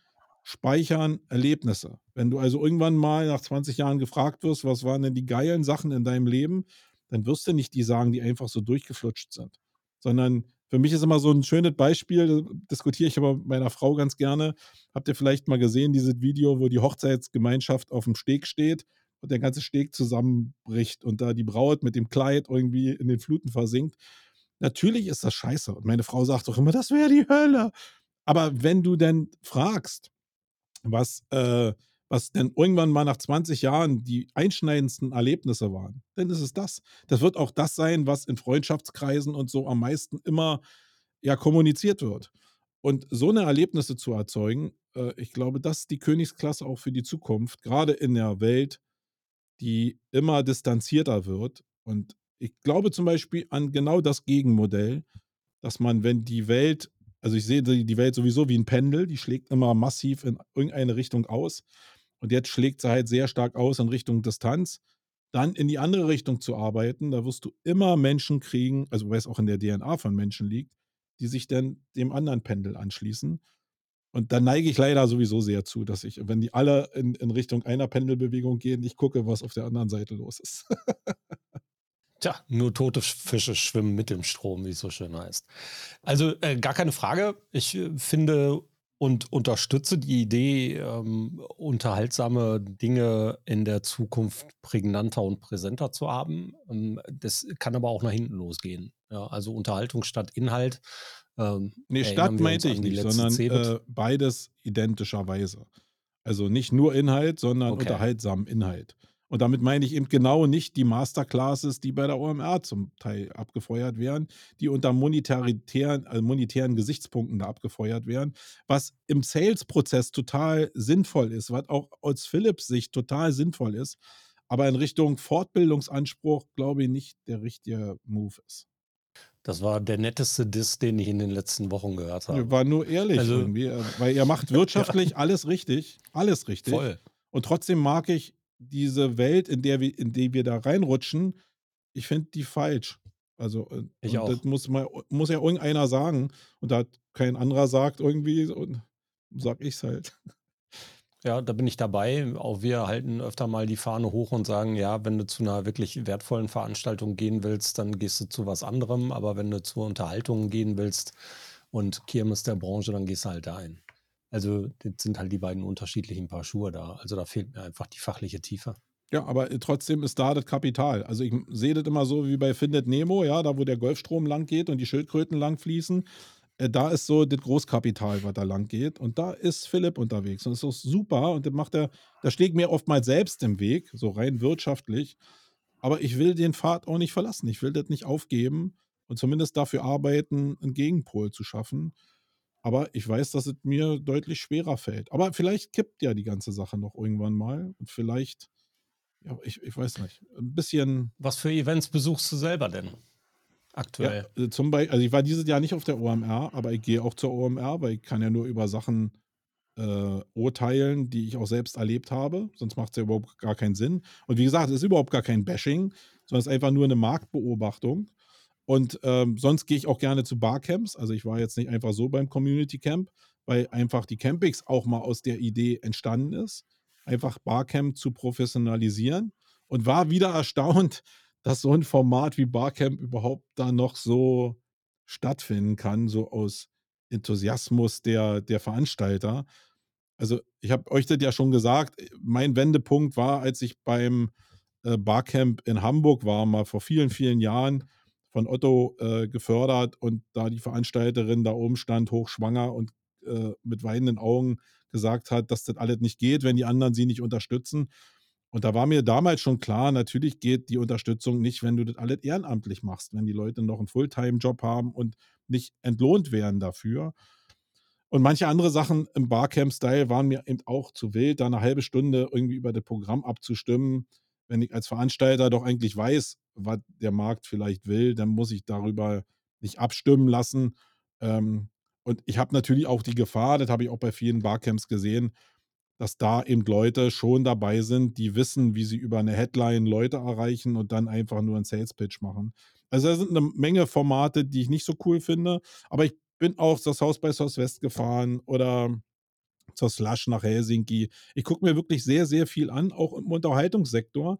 speichern Erlebnisse. Wenn du also irgendwann mal nach 20 Jahren gefragt wirst, was waren denn die geilen Sachen in deinem Leben, dann wirst du nicht die sagen, die einfach so durchgeflutscht sind, sondern für mich ist immer so ein schönes Beispiel, diskutiere ich aber mit meiner Frau ganz gerne. Habt ihr vielleicht mal gesehen, dieses Video, wo die Hochzeitsgemeinschaft auf dem Steg steht und der ganze Steg zusammenbricht und da die Braut mit dem Kleid irgendwie in den Fluten versinkt? Natürlich ist das scheiße. Und meine Frau sagt doch immer, das wäre die Hölle. Aber wenn du denn fragst, was, äh, was denn irgendwann mal nach 20 Jahren die einschneidendsten Erlebnisse waren, dann ist es das. Das wird auch das sein, was in Freundschaftskreisen und so am meisten immer ja kommuniziert wird. Und so eine Erlebnisse zu erzeugen, äh, ich glaube, das ist die Königsklasse auch für die Zukunft, gerade in der Welt, die immer distanzierter wird. Und ich glaube zum Beispiel an genau das Gegenmodell, dass man, wenn die Welt also ich sehe die Welt sowieso wie ein Pendel, die schlägt immer massiv in irgendeine Richtung aus. Und jetzt schlägt sie halt sehr stark aus in Richtung Distanz. Dann in die andere Richtung zu arbeiten, da wirst du immer Menschen kriegen, also weil es auch in der DNA von Menschen liegt, die sich dann dem anderen Pendel anschließen. Und da neige ich leider sowieso sehr zu, dass ich, wenn die alle in, in Richtung einer Pendelbewegung gehen, ich gucke, was auf der anderen Seite los ist. Tja, nur tote Fische schwimmen mit dem Strom, wie es so schön heißt. Also äh, gar keine Frage. Ich äh, finde und unterstütze die Idee, ähm, unterhaltsame Dinge in der Zukunft prägnanter und präsenter zu haben. Ähm, das kann aber auch nach hinten losgehen. Ja, also Unterhaltung statt Inhalt. Ähm, nee, Stadt meinte ich nicht, sondern äh, beides identischerweise. Also nicht nur Inhalt, sondern okay. unterhaltsamen Inhalt. Und damit meine ich eben genau nicht die Masterclasses, die bei der OMR zum Teil abgefeuert werden, die unter monetären, also monetären Gesichtspunkten da abgefeuert werden, was im Sales-Prozess total sinnvoll ist, was auch aus Philips Sicht total sinnvoll ist, aber in Richtung Fortbildungsanspruch, glaube ich, nicht der richtige Move ist. Das war der netteste Diss, den ich in den letzten Wochen gehört habe. War nur ehrlich also, irgendwie, äh, weil ihr macht wirtschaftlich alles richtig, alles richtig. Voll. Und trotzdem mag ich diese Welt, in der wir, in die wir da reinrutschen, ich finde die falsch. Also, äh, ich auch. das muss, mal, muss ja irgendeiner sagen. Und da kein anderer sagt irgendwie, und sag ich's halt. Ja, da bin ich dabei. Auch wir halten öfter mal die Fahne hoch und sagen, ja, wenn du zu einer wirklich wertvollen Veranstaltung gehen willst, dann gehst du zu was anderem. Aber wenn du zur Unterhaltung gehen willst und Kirmes der Branche, dann gehst du halt da ein. Also das sind halt die beiden unterschiedlichen Paar Schuhe da. Also da fehlt mir einfach die fachliche Tiefe. Ja, aber äh, trotzdem ist da das Kapital. Also ich sehe das immer so wie bei Findet Nemo, ja, da wo der Golfstrom lang geht und die Schildkröten lang fließen. Äh, da ist so das Großkapital, was da lang geht. Und da ist Philipp unterwegs. Und das ist super. Und das macht er, da steht mir oftmals selbst im Weg, so rein wirtschaftlich. Aber ich will den Pfad auch nicht verlassen. Ich will das nicht aufgeben und zumindest dafür arbeiten, einen Gegenpol zu schaffen. Aber ich weiß, dass es mir deutlich schwerer fällt. Aber vielleicht kippt ja die ganze Sache noch irgendwann mal. Und vielleicht, ja, ich, ich weiß nicht, ein bisschen. Was für Events besuchst du selber denn? Aktuell. Ja, äh, zum Beispiel, also ich war dieses Jahr nicht auf der OMR, aber ich gehe auch zur OMR, weil ich kann ja nur über Sachen äh, urteilen, die ich auch selbst erlebt habe. Sonst macht es ja überhaupt gar keinen Sinn. Und wie gesagt, es ist überhaupt gar kein Bashing, sondern es ist einfach nur eine Marktbeobachtung. Und ähm, sonst gehe ich auch gerne zu Barcamps. Also ich war jetzt nicht einfach so beim Community Camp, weil einfach die Campings auch mal aus der Idee entstanden ist, einfach Barcamp zu professionalisieren und war wieder erstaunt, dass so ein Format wie Barcamp überhaupt da noch so stattfinden kann, so aus Enthusiasmus der, der Veranstalter. Also ich habe euch das ja schon gesagt, mein Wendepunkt war, als ich beim äh, Barcamp in Hamburg war, mal vor vielen, vielen Jahren von Otto äh, gefördert und da die Veranstalterin da oben stand, hochschwanger und äh, mit weinenden Augen gesagt hat, dass das alles nicht geht, wenn die anderen sie nicht unterstützen. Und da war mir damals schon klar, natürlich geht die Unterstützung nicht, wenn du das alles ehrenamtlich machst, wenn die Leute noch einen Fulltime-Job haben und nicht entlohnt werden dafür. Und manche andere Sachen im Barcamp-Style waren mir eben auch zu wild, da eine halbe Stunde irgendwie über das Programm abzustimmen. Wenn ich als Veranstalter doch eigentlich weiß, was der Markt vielleicht will, dann muss ich darüber nicht abstimmen lassen. Ähm, und ich habe natürlich auch die Gefahr, das habe ich auch bei vielen Barcamps gesehen, dass da eben Leute schon dabei sind, die wissen, wie sie über eine Headline Leute erreichen und dann einfach nur einen Sales Pitch machen. Also da sind eine Menge Formate, die ich nicht so cool finde, aber ich bin auch zur South by Southwest gefahren oder zur Slush nach Helsinki. Ich gucke mir wirklich sehr, sehr viel an, auch im Unterhaltungssektor,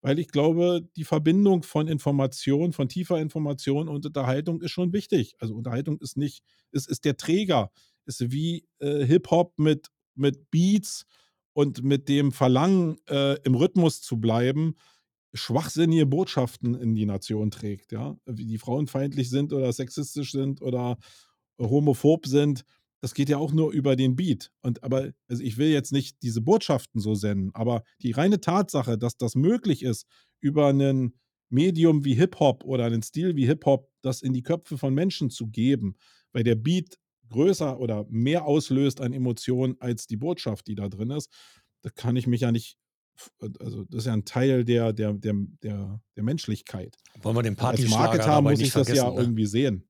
weil ich glaube, die Verbindung von Information, von tiefer Information und Unterhaltung ist schon wichtig. Also Unterhaltung ist nicht, es ist der Träger, ist wie äh, Hip-Hop mit mit Beats und mit dem Verlangen, äh, im Rhythmus zu bleiben, schwachsinnige Botschaften in die Nation trägt, ja. Wie die frauenfeindlich sind oder sexistisch sind oder homophob sind. Das geht ja auch nur über den Beat. Und aber, also ich will jetzt nicht diese Botschaften so senden, aber die reine Tatsache, dass das möglich ist, über ein Medium wie Hip-Hop oder einen Stil wie Hip-Hop, das in die Köpfe von Menschen zu geben, weil der Beat größer oder mehr auslöst an Emotionen als die Botschaft, die da drin ist, da kann ich mich ja nicht, also das ist ja ein Teil der, der, der, der, der Menschlichkeit. Wollen wir den Partyschlager Als Marketer muss ich das ja ne? irgendwie sehen.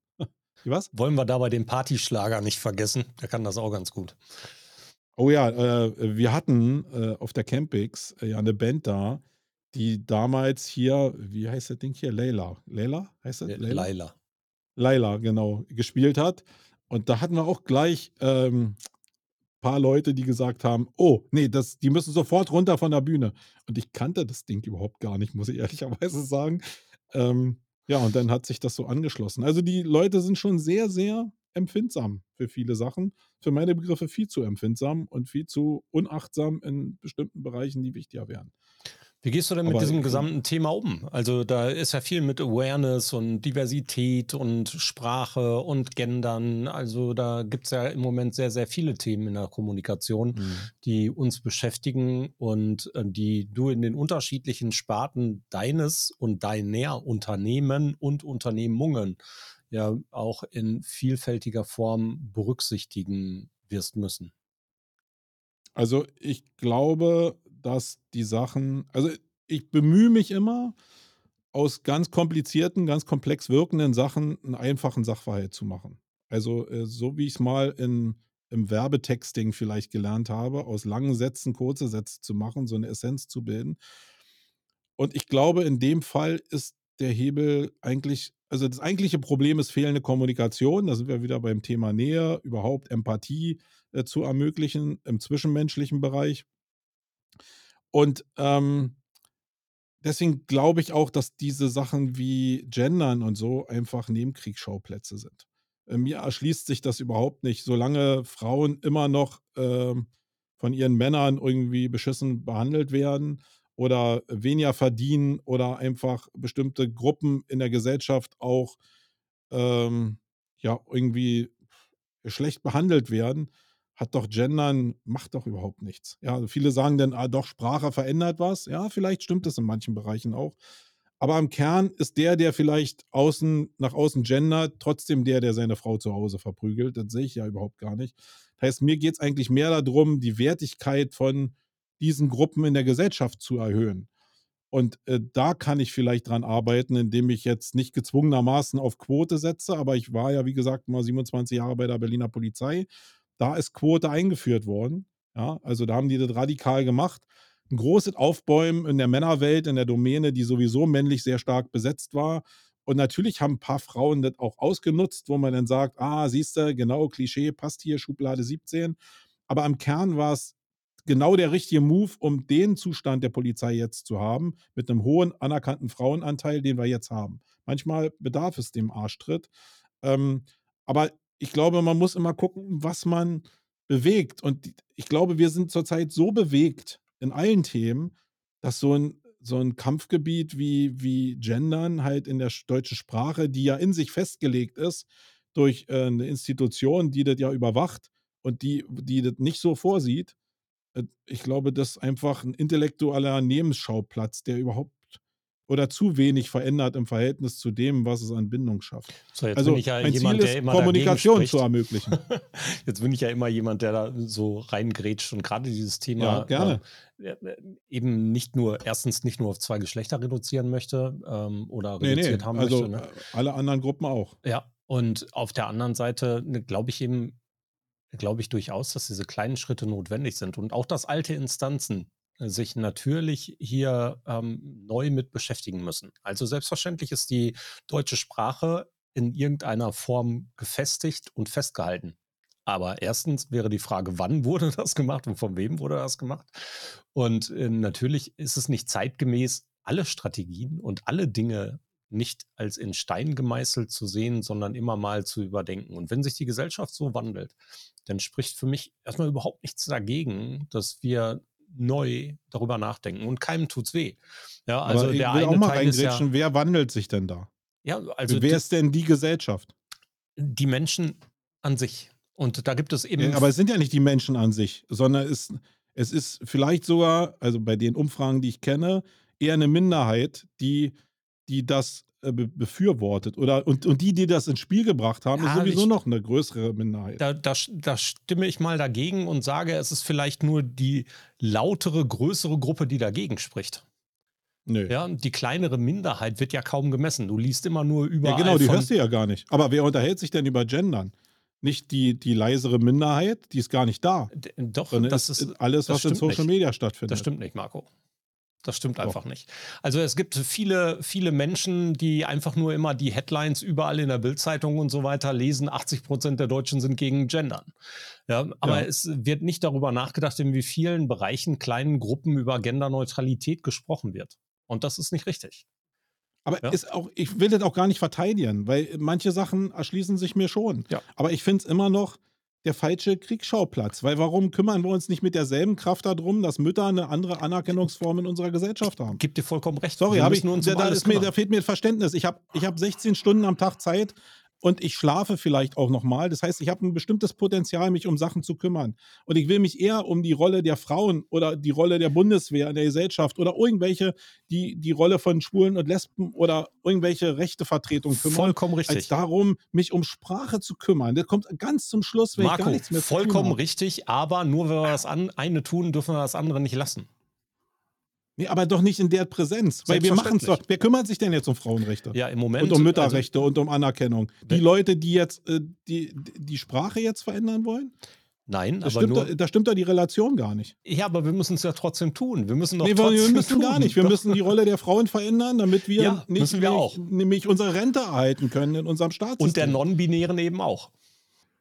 Was? Wollen wir dabei den Partyschlager nicht vergessen? Der kann das auch ganz gut. Oh ja, äh, wir hatten äh, auf der Campix äh, ja eine Band da, die damals hier, wie heißt das Ding hier? Leila. Leila heißt das? Leila. Leila. Leila, genau, gespielt hat. Und da hatten wir auch gleich ähm, paar Leute, die gesagt haben: „Oh, nee, das die müssen sofort runter von der Bühne.“ Und ich kannte das Ding überhaupt gar nicht, muss ich ehrlicherweise sagen. Ähm, ja, und dann hat sich das so angeschlossen. Also, die Leute sind schon sehr, sehr empfindsam für viele Sachen. Für meine Begriffe viel zu empfindsam und viel zu unachtsam in bestimmten Bereichen, die wichtiger wären. Wie gehst du denn mit Aber diesem gesamten Thema um? Also da ist ja viel mit Awareness und Diversität und Sprache und Gendern. Also da gibt es ja im Moment sehr, sehr viele Themen in der Kommunikation, mhm. die uns beschäftigen und äh, die du in den unterschiedlichen Sparten deines und deiner Unternehmen und Unternehmungen ja auch in vielfältiger Form berücksichtigen wirst müssen. Also ich glaube, dass die Sachen, also ich bemühe mich immer, aus ganz komplizierten, ganz komplex wirkenden Sachen einen einfachen Sachverhalt zu machen. Also äh, so wie ich es mal in, im Werbetexting vielleicht gelernt habe, aus langen Sätzen kurze Sätze zu machen, so eine Essenz zu bilden. Und ich glaube, in dem Fall ist der Hebel eigentlich, also das eigentliche Problem ist fehlende Kommunikation. Da sind wir wieder beim Thema Nähe, überhaupt Empathie äh, zu ermöglichen im zwischenmenschlichen Bereich. Und ähm, deswegen glaube ich auch, dass diese Sachen wie Gendern und so einfach Nebenkriegsschauplätze sind. Äh, mir erschließt sich das überhaupt nicht, solange Frauen immer noch äh, von ihren Männern irgendwie beschissen behandelt werden oder weniger verdienen oder einfach bestimmte Gruppen in der Gesellschaft auch ähm, ja irgendwie schlecht behandelt werden, hat doch Gendern, macht doch überhaupt nichts. Ja, also viele sagen dann, ah, doch, Sprache verändert was. Ja, vielleicht stimmt das in manchen Bereichen auch. Aber im Kern ist der, der vielleicht außen, nach außen gendert, trotzdem der, der seine Frau zu Hause verprügelt. Das sehe ich ja überhaupt gar nicht. Das heißt, mir geht es eigentlich mehr darum, die Wertigkeit von diesen Gruppen in der Gesellschaft zu erhöhen. Und äh, da kann ich vielleicht dran arbeiten, indem ich jetzt nicht gezwungenermaßen auf Quote setze. Aber ich war ja, wie gesagt, mal 27 Jahre bei der Berliner Polizei da ist Quote eingeführt worden. Ja, also da haben die das radikal gemacht. Ein großes Aufbäumen in der Männerwelt, in der Domäne, die sowieso männlich sehr stark besetzt war. Und natürlich haben ein paar Frauen das auch ausgenutzt, wo man dann sagt, ah, siehst du, genau, Klischee, passt hier, Schublade 17. Aber am Kern war es genau der richtige Move, um den Zustand der Polizei jetzt zu haben, mit einem hohen anerkannten Frauenanteil, den wir jetzt haben. Manchmal bedarf es dem Arschtritt. Ähm, aber ich glaube, man muss immer gucken, was man bewegt. Und ich glaube, wir sind zurzeit so bewegt in allen Themen, dass so ein, so ein Kampfgebiet wie, wie Gendern halt in der deutschen Sprache, die ja in sich festgelegt ist durch äh, eine Institution, die das ja überwacht und die, die das nicht so vorsieht, äh, ich glaube, das ist einfach ein intellektueller Nebensschauplatz, der überhaupt oder zu wenig verändert im Verhältnis zu dem, was es an Bindung schafft. So, jetzt also bin ich ja mein jemand, Ziel der ist, immer Kommunikation zu ermöglichen. Jetzt bin ich ja immer jemand, der da so reingrätscht und gerade dieses Thema Ja. Äh, äh, eben nicht nur, erstens nicht nur auf zwei Geschlechter reduzieren möchte ähm, oder Nee, reduziert nee, haben also möchte. Ne? äh, alle anderen Gruppen auch. Ja, und auf der anderen Seite ne, glaube ich eben, glaube ich durchaus, dass diese kleinen Schritte notwendig sind und auch, dass alte Instanzen sich natürlich hier ähm, neu mit beschäftigen müssen. Also selbstverständlich ist die deutsche Sprache in irgendeiner Form gefestigt und festgehalten. Aber erstens wäre die Frage, wann wurde das gemacht und von wem wurde das gemacht? Und äh, natürlich ist es nicht zeitgemäß, alle Strategien und alle Dinge nicht als in Stein gemeißelt zu sehen, sondern immer mal zu überdenken. Und wenn sich die Gesellschaft so wandelt, dann spricht für mich erstmal überhaupt nichts dagegen, dass wir neu darüber nachdenken. Und keinem tut's weh. Ja, also Aber ich der will eine auch mal Teil ist ja, wer wandelt sich denn da? ja, also wer die, ist denn die Gesellschaft? die Menschen an sich. Und da gibt es eben Ja, aber es sind ja nicht die Menschen an sich, sondern es, es ist vielleicht sogar, also bei den Umfragen, die ich kenne, eher eine Minderheit, die, die das äh, be befürwortet. Oder, und, und die, die das ins Spiel gebracht haben, Ja, ist sowieso ich- noch eine größere Minderheit. Da, da, da stimme ich mal dagegen und sage, es ist vielleicht nur die lautere, größere Gruppe, die dagegen spricht. Nö. Ja, und die kleinere Minderheit wird ja kaum gemessen. Du liest immer nur Ja, überall genau, die hörst du ja gar nicht. Aber wer unterhält sich denn über Gendern? Nicht die, die leisere Minderheit, die ist gar nicht da. D- Doch, das ist alles, was in Social nicht. Media stattfindet. Das stimmt nicht, Marco. Das stimmt einfach nicht. Also es gibt viele, viele Menschen, die einfach nur immer die Headlines überall in der Bildzeitung und so weiter lesen. 80 Prozent der Deutschen sind gegen Gendern. Ja, aber Ja. es wird nicht darüber nachgedacht, in wie vielen Bereichen, kleinen Gruppen über Genderneutralität gesprochen wird. Und das ist nicht richtig. Aber Ja. ist auch, ich will das auch gar nicht verteidigen, weil manche Sachen erschließen sich mir schon. Ja. Aber ich finde es immer noch der falsche Kriegsschauplatz. Weil warum kümmern wir uns nicht mit derselben Kraft darum, dass Mütter eine andere Anerkennungsform in unserer Gesellschaft haben? Gibt dir vollkommen recht. Sorry, Wir hab ich, müssen uns da, da, mir, da fehlt mir Verständnis. Ich habe ich hab 16 Stunden am Tag Zeit und ich schlafe vielleicht auch nochmal. Das heißt, ich habe ein bestimmtes Potenzial, mich um Sachen zu kümmern. Und ich will mich eher um die Rolle der Frauen oder die Rolle der Bundeswehr in der Gesellschaft oder irgendwelche, die die Rolle von Schwulen und Lesben oder irgendwelche Rechtevertretungen kümmern. Vollkommen richtig. Als darum, mich um Sprache zu kümmern. Das kommt ganz zum Schluss, wenn ich gar Marco, nichts mehr zu tun vollkommen richtig, aber nur wenn wir das an, eine tun, dürfen wir das andere nicht lassen. Nee, aber doch nicht in der Präsenz. Weil wir machen es doch. Wer kümmert sich denn jetzt um Frauenrechte? Ja, im Moment. und um also, Mütterrechte und um Anerkennung. Die Leute, die jetzt äh, die, die Sprache jetzt verändern wollen, nein, da aber stimmt, nur. da, da stimmt da die Relation gar nicht. Ja, aber wir müssen es ja trotzdem tun. Wir müssen doch Nee, trotzdem wir müssen tun. gar nicht. Wir Doch. müssen die Rolle der Frauen verändern, damit wir, Ja, nicht, wir nämlich, nämlich unsere Rente erhalten können in unserem Staatssystem. Und der Non-Binären eben auch.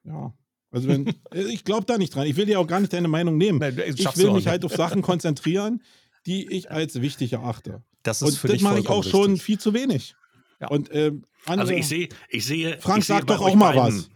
Ja. Also wenn, äh, ich glaube da nicht dran. Ich will dir auch gar nicht deine Meinung nehmen. Nein, das ich will mich halt auf Sachen konzentrieren, die ich als wichtig erachte. Das ist Und für das dich mache ich auch schon richtig. viel zu wenig. Ja. Und ähm, andere, Also ich sehe, ich sehe. Frank, ich sag doch auch mal was.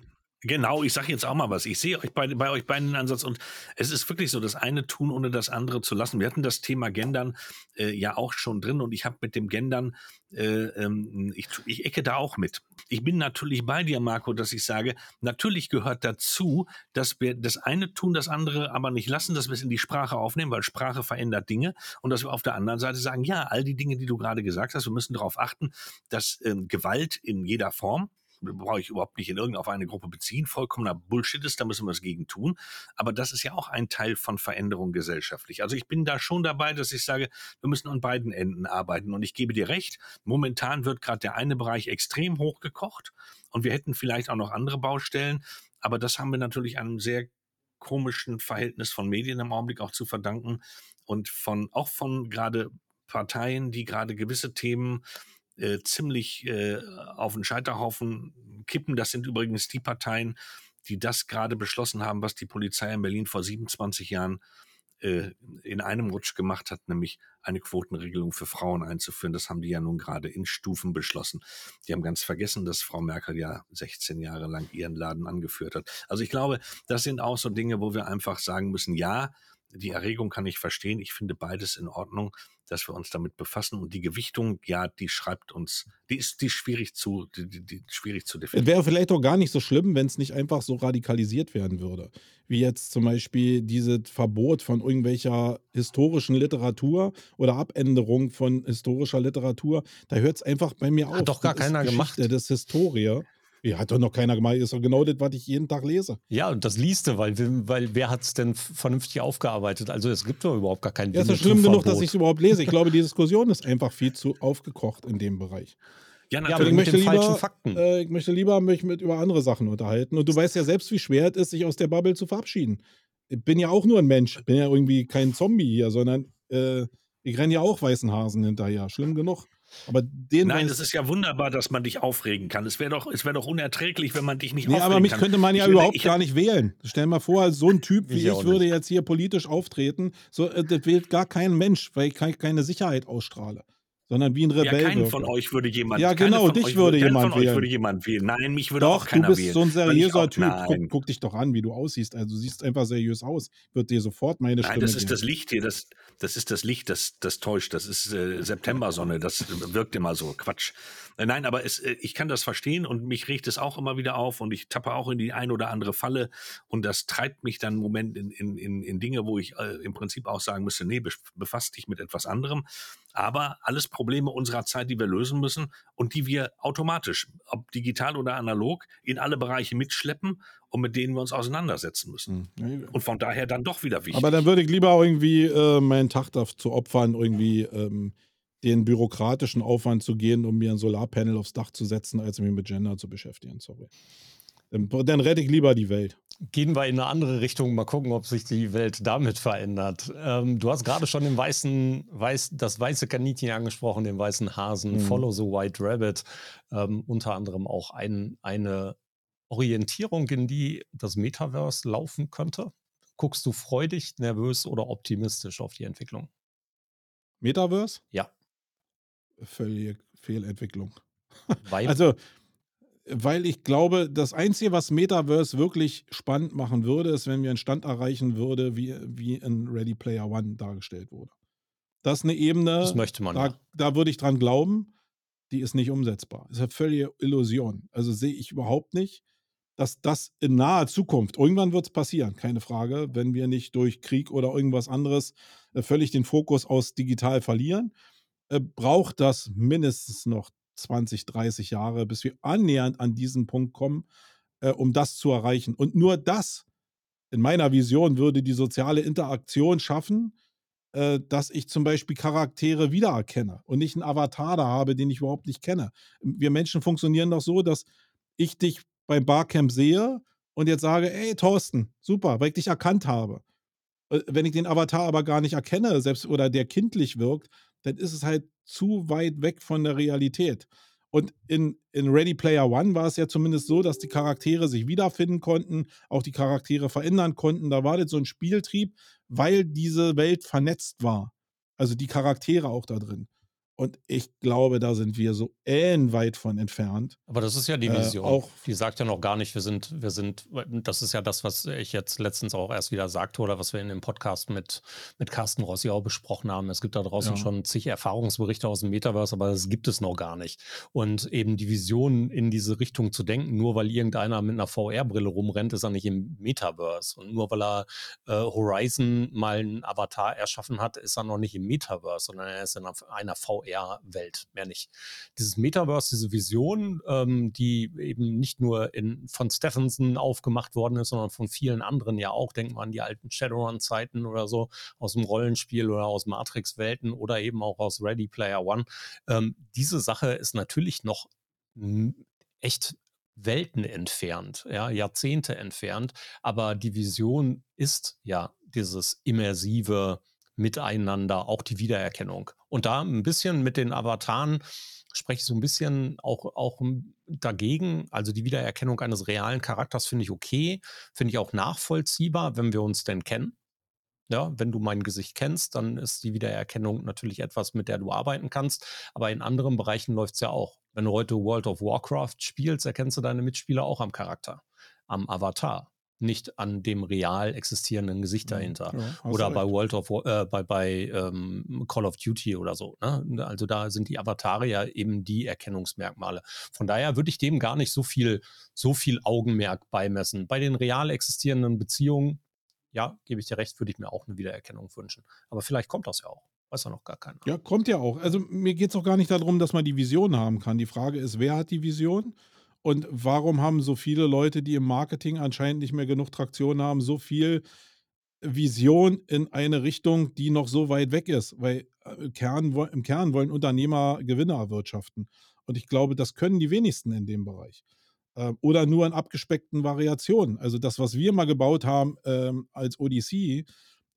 Genau, ich sage jetzt auch mal was. Ich sehe euch bei, bei euch beiden den Ansatz und es ist wirklich so, das eine tun, ohne das andere zu lassen. Wir hatten das Thema Gendern äh, ja auch schon drin und ich habe mit dem Gendern, äh, ähm, ich, ich ecke da auch mit. Ich bin natürlich bei dir, Marco, dass ich sage, natürlich gehört dazu, dass wir das eine tun, das andere aber nicht lassen, dass wir es in die Sprache aufnehmen, weil Sprache verändert Dinge und dass wir auf der anderen Seite sagen, ja, all die Dinge, die du gerade gesagt hast, wir müssen darauf achten, dass ähm, Gewalt in jeder Form, brauche ich überhaupt nicht in irgendeine eine Gruppe beziehen, vollkommener Bullshit ist, da müssen wir es gegen tun. Aber das ist ja auch ein Teil von Veränderung gesellschaftlich. Also ich bin da schon dabei, dass ich sage, wir müssen an beiden Enden arbeiten. Und ich gebe dir recht, momentan wird gerade der eine Bereich extrem hochgekocht und wir hätten vielleicht auch noch andere Baustellen. Aber das haben wir natürlich einem sehr komischen Verhältnis von Medien im Augenblick auch zu verdanken und von auch von gerade Parteien, die gerade gewisse Themen äh, ziemlich äh, auf den Scheiterhaufen kippen. Das sind übrigens die Parteien, die das gerade beschlossen haben, was die Polizei in Berlin vor 27 Jahren äh, in einem Rutsch gemacht hat, nämlich eine Quotenregelung für Frauen einzuführen. Das haben die ja nun gerade in Stufen beschlossen. Die haben ganz vergessen, dass Frau Merkel ja 16 Jahre lang ihren Laden angeführt hat. Also ich glaube, das sind auch so Dinge, wo wir einfach sagen müssen, ja, die Erregung kann ich verstehen. Ich finde beides in Ordnung, dass wir uns damit befassen. Und die Gewichtung, ja, die schreibt uns, die ist die schwierig zu, die, die, die schwierig zu definieren. Wäre vielleicht auch gar nicht so schlimm, wenn es nicht einfach so radikalisiert werden würde. Wie jetzt zum Beispiel dieses Verbot von irgendwelcher historischen Literatur oder Abänderung von historischer Literatur. Da hört es einfach bei mir auf. Hat doch gar Das ist keiner gemacht. Das ist Historie. Ja, hat doch noch keiner gemacht. Ist doch genau das, was ich jeden Tag lese. Ja, und das lieste, weil, weil wer hat es denn vernünftig aufgearbeitet? Also es gibt doch überhaupt gar keinen Ja, ist doch schlimm genug, dass ich es überhaupt lese. Ich glaube, die Diskussion ist einfach viel zu aufgekocht in dem Bereich. Ja, Ja, Also aber ich mit möchte den falschen lieber, Fakten. äh, ich möchte lieber mich mit über andere Sachen unterhalten. Und du weißt ja selbst, wie schwer es ist, sich aus der Bubble zu verabschieden. Ich bin ja auch nur ein Mensch, bin ja irgendwie kein Zombie hier, sondern äh, ich renne ja auch weißen Hasen hinterher. Schlimm genug. Aber den Nein, es ist ja wunderbar, dass man dich aufregen kann. Es wäre doch, es wäre doch unerträglich, wenn man dich nicht Nee, aufregen aber mich kann. könnte man ja Ich überhaupt ich- gar nicht wählen. Stell mal vor, so ein Typ wie Ich ich, würde jetzt hier politisch auftreten. So, äh, das wählt gar kein Mensch, weil ich ke- keine Sicherheit ausstrahle. Sondern wie ein Ja, Rebell. keinen wirke. von euch würde jemand. Ja, genau, von dich würde keiner jemand von euch wählen. würde jemand wählen. Nein, mich würde Doch, auch keiner du bist wählen. so ein seriöser Typ. Nein. Guck, guck dich doch an, wie du aussiehst. Also du siehst einfach seriös aus. Wird dir sofort meine Nein, Stimme das ist geben. das Licht hier, das, das ist das Licht, das, das täuscht. Das ist äh, Septembersonne, das wirkt immer so. Quatsch. Äh, Nein, aber es, äh, ich kann das verstehen und mich regt es auch immer wieder auf und ich tappe auch in die ein oder andere Falle und das treibt mich dann im Moment in, in, in, in Dinge, wo ich äh, im Prinzip auch sagen müsste, nee, bef- befasst dich mit etwas anderem. Aber alles Probleme unserer Zeit, die wir lösen müssen und die wir automatisch, ob digital oder analog, in alle Bereiche mitschleppen und mit denen wir uns auseinandersetzen müssen. Hm. Und von daher dann doch wieder wichtig. Aber dann würde ich lieber irgendwie äh, meinen Tag dazu opfern, irgendwie ähm, den bürokratischen Aufwand zu gehen, um mir ein Solarpanel aufs Dach zu setzen, als mich mit Gender zu beschäftigen. Sorry. Dann, dann rette ich lieber die Welt. Gehen wir in eine andere Richtung, mal gucken, ob sich die Welt damit verändert. Ähm, du hast gerade schon den weißen, weiß, das weiße Kaninchen angesprochen, den weißen Hasen, Mhm. Follow the White Rabbit. Ähm, unter anderem auch ein, eine Orientierung, in die das Metaverse laufen könnte. Guckst du freudig, nervös oder optimistisch auf die Entwicklung? Metaverse? Ja. Völlige Fehlentwicklung. Weil Also, weil ich glaube, das Einzige, was Metaverse wirklich spannend machen würde, ist, wenn wir einen Stand erreichen würde, wie, wie in Ready Player One dargestellt wurde. Das ist eine Ebene, das möchte man da, ja. da würde ich dran glauben, die ist nicht umsetzbar. Das ist eine völlige Illusion. Also sehe ich überhaupt nicht, dass das in naher Zukunft, irgendwann wird es passieren, keine Frage, wenn wir nicht durch Krieg oder irgendwas anderes äh, völlig den Fokus aus digital verlieren, äh, braucht das mindestens noch 20, 30 Jahre, bis wir annähernd an diesen Punkt kommen, äh, um das zu erreichen. Und nur das, in meiner Vision, würde die soziale Interaktion schaffen, äh, dass ich zum Beispiel Charaktere wiedererkenne und nicht einen Avatar da habe, den ich überhaupt nicht kenne. Wir Menschen funktionieren doch so, dass ich dich beim Barcamp sehe und jetzt sage, ey Thorsten, super, weil ich dich erkannt habe. Äh, Wenn ich den Avatar aber gar nicht erkenne, selbst oder der kindlich wirkt, dann ist es halt zu weit weg von der Realität. Und in, in Ready Player One war es ja zumindest so, dass die Charaktere sich wiederfinden konnten, auch die Charaktere verändern konnten. Da war das so ein Spieltrieb, weil diese Welt vernetzt war. Also die Charaktere auch da drin. Und ich glaube, da sind wir so ellenweit von entfernt. Aber das ist ja die Äh, Vision. auch- die sagt ja noch gar nicht, wir sind, wir sind, das ist ja das, was ich jetzt letztens auch erst wieder sagte oder was wir in dem Podcast mit, mit Carsten Rossi auch besprochen haben. Es gibt da draußen Ja. schon zig Erfahrungsberichte aus dem Metaverse, aber das gibt es noch gar nicht. Und eben die Vision in diese Richtung zu denken, nur weil irgendeiner mit einer VR-Brille rumrennt, ist er nicht im Metaverse. Und nur weil er äh, Horizon mal einen Avatar erschaffen hat, ist er noch nicht im Metaverse, sondern er ist in einer, einer VR-Welt, mehr nicht. Dieses Metaverse, diese Vision, ähm, die eben nicht nur in, von Stephenson aufgemacht worden ist, sondern von vielen anderen ja auch. Denken wir an die alten Shadowrun-Zeiten oder so aus dem Rollenspiel oder aus Matrix-Welten oder eben auch aus Ready Player One. Ähm, diese Sache ist natürlich noch echt Welten entfernt, ja, Jahrzehnte entfernt, aber die Vision ist ja dieses immersive Miteinander, auch die Wiedererkennung. Und da ein bisschen mit den Avataren spreche ich so ein bisschen auch, auch dagegen. Also die Wiedererkennung eines realen Charakters finde ich okay, finde ich auch nachvollziehbar, wenn wir uns denn kennen. Ja, wenn du mein Gesicht kennst, dann ist die Wiedererkennung natürlich etwas, mit der du arbeiten kannst. Aber in anderen Bereichen läuft es ja auch. Wenn du heute World of Warcraft spielst, erkennst du deine Mitspieler auch am Charakter, am Avatar nicht an dem real existierenden Gesicht mhm. dahinter. Ja, oder bei World of äh, bei, bei ähm, Call of Duty oder so. Ne? Also da sind die Avatare ja eben die Erkennungsmerkmale. Von daher würde ich dem gar nicht so viel, so viel Augenmerk beimessen. Bei den real existierenden Beziehungen, ja, gebe ich dir recht, würde ich mir auch eine Wiedererkennung wünschen. Aber vielleicht kommt das ja auch. Weiß ja noch gar keiner. Ja, kommt ja auch. Also mir geht es auch gar nicht darum, dass man die Vision haben kann. Die Frage ist, wer hat die Vision? Und warum haben so viele Leute, die im Marketing anscheinend nicht mehr genug Traktion haben, so viel Vision in eine Richtung, die noch so weit weg ist? Weil äh, Kern, im Kern wollen Unternehmer Gewinne erwirtschaften. Und ich glaube, das können die wenigsten in dem Bereich. Ähm, oder nur in abgespeckten Variationen. Also das, was wir mal gebaut haben ähm, als Odyssey,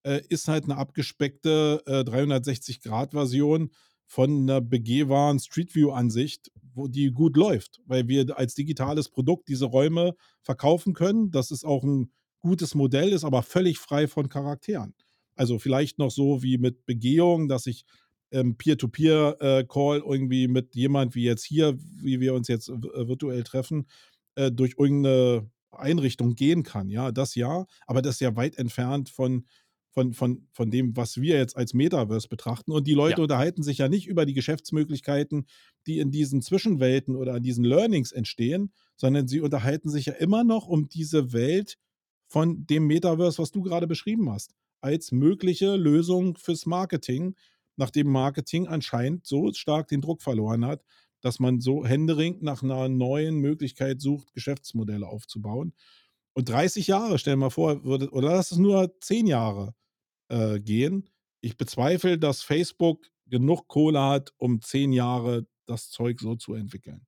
äh, ist halt eine abgespeckte äh, 360-Grad-Version von einer begehbaren Street View-Ansicht, wo die gut läuft, weil wir als digitales Produkt diese Räume verkaufen können. Das ist auch ein gutes Modell, ist aber völlig frei von Charakteren. Also vielleicht noch so wie mit Begehung, dass ich ähm, Peer-to-Peer-Call äh, irgendwie mit jemand wie jetzt hier, wie wir uns jetzt äh, virtuell treffen, äh, durch irgendeine Einrichtung gehen kann. Ja, das ja, aber das ist ja weit entfernt von von, von, von dem, was wir jetzt als Metaverse betrachten. Und die Leute ja. unterhalten sich ja nicht über die Geschäftsmöglichkeiten, die in diesen Zwischenwelten oder in diesen Learnings entstehen, sondern sie unterhalten sich ja immer noch um diese Welt von dem Metaverse, was du gerade beschrieben hast, als mögliche Lösung fürs Marketing, nachdem Marketing anscheinend so stark den Druck verloren hat, dass man so händeringend nach einer neuen Möglichkeit sucht, Geschäftsmodelle aufzubauen. Und 30 Jahre, stell dir mal vor, oder lass es nur 10 Jahre, äh, gehen. Ich bezweifle, dass Facebook genug Kohle hat, um zehn Jahre das Zeug so zu entwickeln.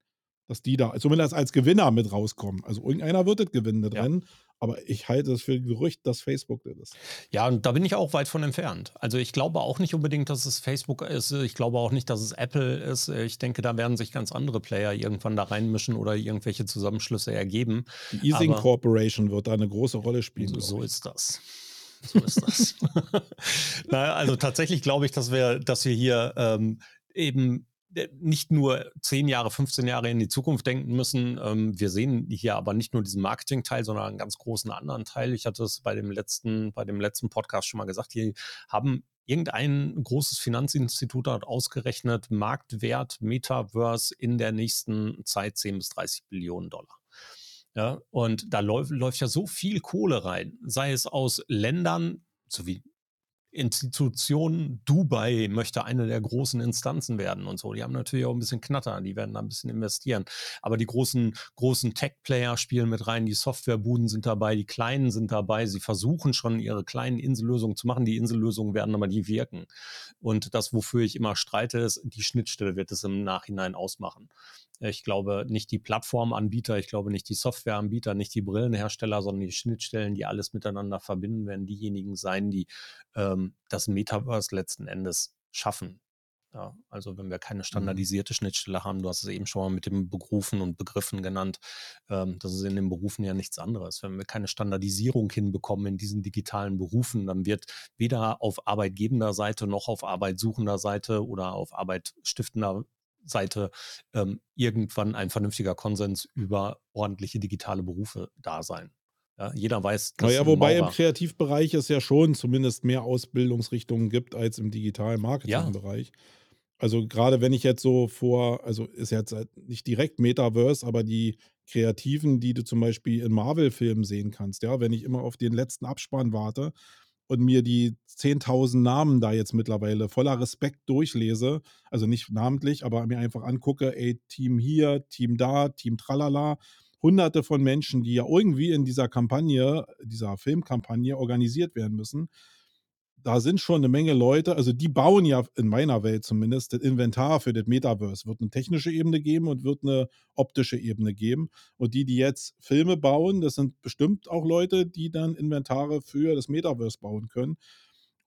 Dass die da zumindest als Gewinner mit rauskommen. Also irgendeiner wird das gewinnen da drin. Ja. Aber ich halte es für ein Gerücht, dass Facebook das ist. Ja, und da bin ich auch weit von entfernt. Also ich glaube auch nicht unbedingt, dass es Facebook ist. Ich glaube auch nicht, dass es Apple ist. Ich denke, da werden sich ganz andere Player irgendwann da reinmischen oder irgendwelche Zusammenschlüsse ergeben. Die Easing Aber Corporation wird da eine große Rolle spielen. So, so ist das. So ist das. naja, also tatsächlich glaube ich, dass wir, dass wir hier ähm, eben äh, nicht nur 10 Jahre, 15 Jahre in die Zukunft denken müssen. Ähm, wir sehen hier aber nicht nur diesen Marketing-Teil, sondern einen ganz großen anderen Teil. Ich hatte es bei dem letzten, bei dem letzten Podcast schon mal gesagt. Hier haben irgendein großes Finanzinstitut hat ausgerechnet, Marktwert Metaverse in der nächsten Zeit 10 bis 30 Billionen Dollar. Ja, und da läuft, läuft ja so viel Kohle rein, sei es aus Ländern, so wie Institutionen, Dubai möchte eine der großen Instanzen werden und so. Die haben natürlich auch ein bisschen Knatter, die werden da ein bisschen investieren. Aber die großen, großen Tech-Player spielen mit rein, die Softwarebuden sind dabei, die Kleinen sind dabei. Sie versuchen schon ihre kleinen Insellösungen zu machen. Die Insellösungen werden aber nie wirken. Und das, wofür ich immer streite, ist, die Schnittstelle wird es im Nachhinein ausmachen. Ich glaube nicht die Plattformanbieter, ich glaube nicht die Softwareanbieter, nicht die Brillenhersteller, sondern die Schnittstellen, die alles miteinander verbinden, werden diejenigen sein, die ähm, das Metaverse letzten Endes schaffen. Ja, also wenn wir keine mhm. standardisierte Schnittstelle haben, du hast es eben schon mal mit den Berufen und Begriffen genannt, ähm, das ist in den Berufen ja nichts anderes. Wenn wir keine Standardisierung hinbekommen in diesen digitalen Berufen, dann wird weder auf arbeitgebender Seite noch auf arbeitssuchender Seite oder auf arbeitsstiftender Seite ähm, irgendwann ein vernünftiger Konsens über ordentliche digitale Berufe da sein. Ja, jeder weiß, dass. Naja, wobei Maurer im Kreativbereich es ja schon zumindest mehr Ausbildungsrichtungen gibt als im digitalen Marketingbereich. Ja. Also gerade wenn ich jetzt so vor, also ist jetzt halt nicht direkt Metaverse, aber die Kreativen, die du zum Beispiel in Marvel-Filmen sehen kannst, ja, wenn ich immer auf den letzten Abspann warte, und mir die 10.000 Namen da jetzt mittlerweile voller Respekt durchlese, also nicht namentlich, aber mir einfach angucke, ey, Team hier, Team da, Team tralala, hunderte von Menschen, die ja irgendwie in dieser Kampagne, dieser Filmkampagne organisiert werden müssen, da sind schon eine Menge Leute, also die bauen ja in meiner Welt zumindest das Inventar für das Metaverse. Wird eine technische Ebene geben und wird eine optische Ebene geben. Und die, die jetzt Filme bauen, das sind bestimmt auch Leute, die dann Inventare für das Metaverse bauen können.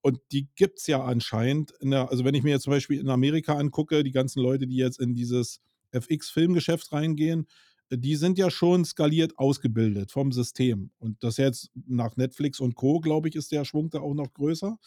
Und die gibt es ja anscheinend. Der, also wenn ich mir jetzt zum Beispiel in Amerika angucke, die ganzen Leute, die jetzt in dieses FX-Filmgeschäft reingehen, die sind ja schon skaliert ausgebildet vom System. Und das jetzt nach Netflix und Co., glaube ich, ist der Schwung da auch noch größer.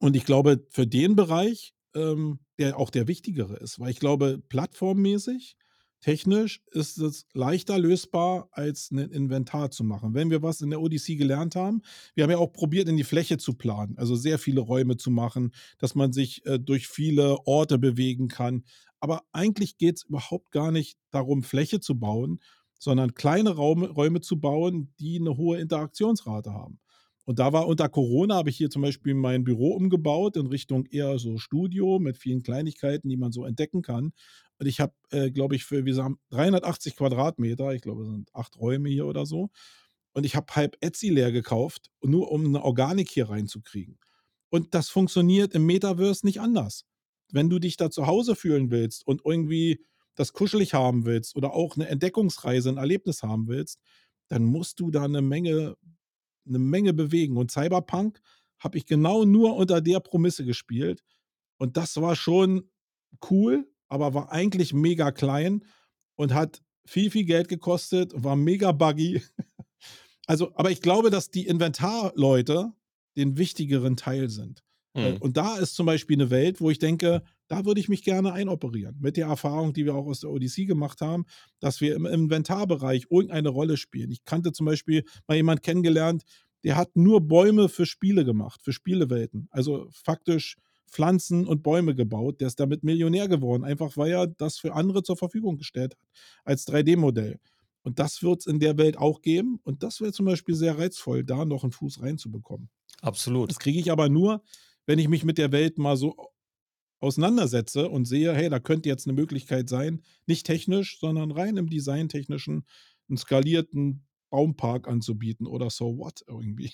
Und ich glaube, für den Bereich, ähm, der auch der wichtigere ist, weil ich glaube, plattformmäßig Technisch ist es leichter lösbar, als ein Inventar zu machen. Wenn wir was in der Odyssey gelernt haben, wir haben ja auch probiert, in die Fläche zu planen, also sehr viele Räume zu machen, dass man sich äh, durch viele Orte bewegen kann. Aber eigentlich geht es überhaupt gar nicht darum, Fläche zu bauen, sondern kleine Raum, Räume zu bauen, die eine hohe Interaktionsrate haben. Und da war unter Corona, habe ich hier zum Beispiel mein Büro umgebaut in Richtung eher so Studio mit vielen Kleinigkeiten, die man so entdecken kann. Und ich habe, äh, glaube ich, für, wir sagen, 380 Quadratmeter, ich glaube, es sind acht Räume hier oder so. Und ich habe halb Etsy leer gekauft, nur um eine Organik hier reinzukriegen. Und das funktioniert im Metaverse nicht anders. Wenn du dich da zu Hause fühlen willst und irgendwie das kuschelig haben willst oder auch eine Entdeckungsreise, ein Erlebnis haben willst, dann musst du da eine Menge, eine Menge bewegen. Und Cyberpunk habe ich genau nur unter der Promisse gespielt. Und das war schon cool, aber war eigentlich mega klein und hat viel, viel Geld gekostet, war mega buggy. Also, aber ich glaube, dass die Inventarleute den wichtigeren Teil sind. Äh, mhm. Und da ist zum Beispiel eine Welt, wo ich denke, da würde ich mich gerne einoperieren. Mit der Erfahrung, die wir auch aus der Odyssey gemacht haben, dass wir im Inventarbereich irgendeine Rolle spielen. Ich kannte zum Beispiel mal jemand kennengelernt, der hat nur Bäume für Spiele gemacht, für Spielewelten. Also faktisch Pflanzen und Bäume gebaut. Der ist damit Millionär geworden, einfach weil er das für andere zur Verfügung gestellt hat, als 3D-Modell. Und das wird es in der Welt auch geben. Und das wäre zum Beispiel sehr reizvoll, da noch einen Fuß reinzubekommen. Absolut. Das kriege ich aber nur, wenn ich mich mit der Welt mal so auseinandersetze und sehe, hey, da könnte jetzt eine Möglichkeit sein, nicht technisch, sondern rein im Designtechnischen einen skalierten Baumpark anzubieten oder so what irgendwie.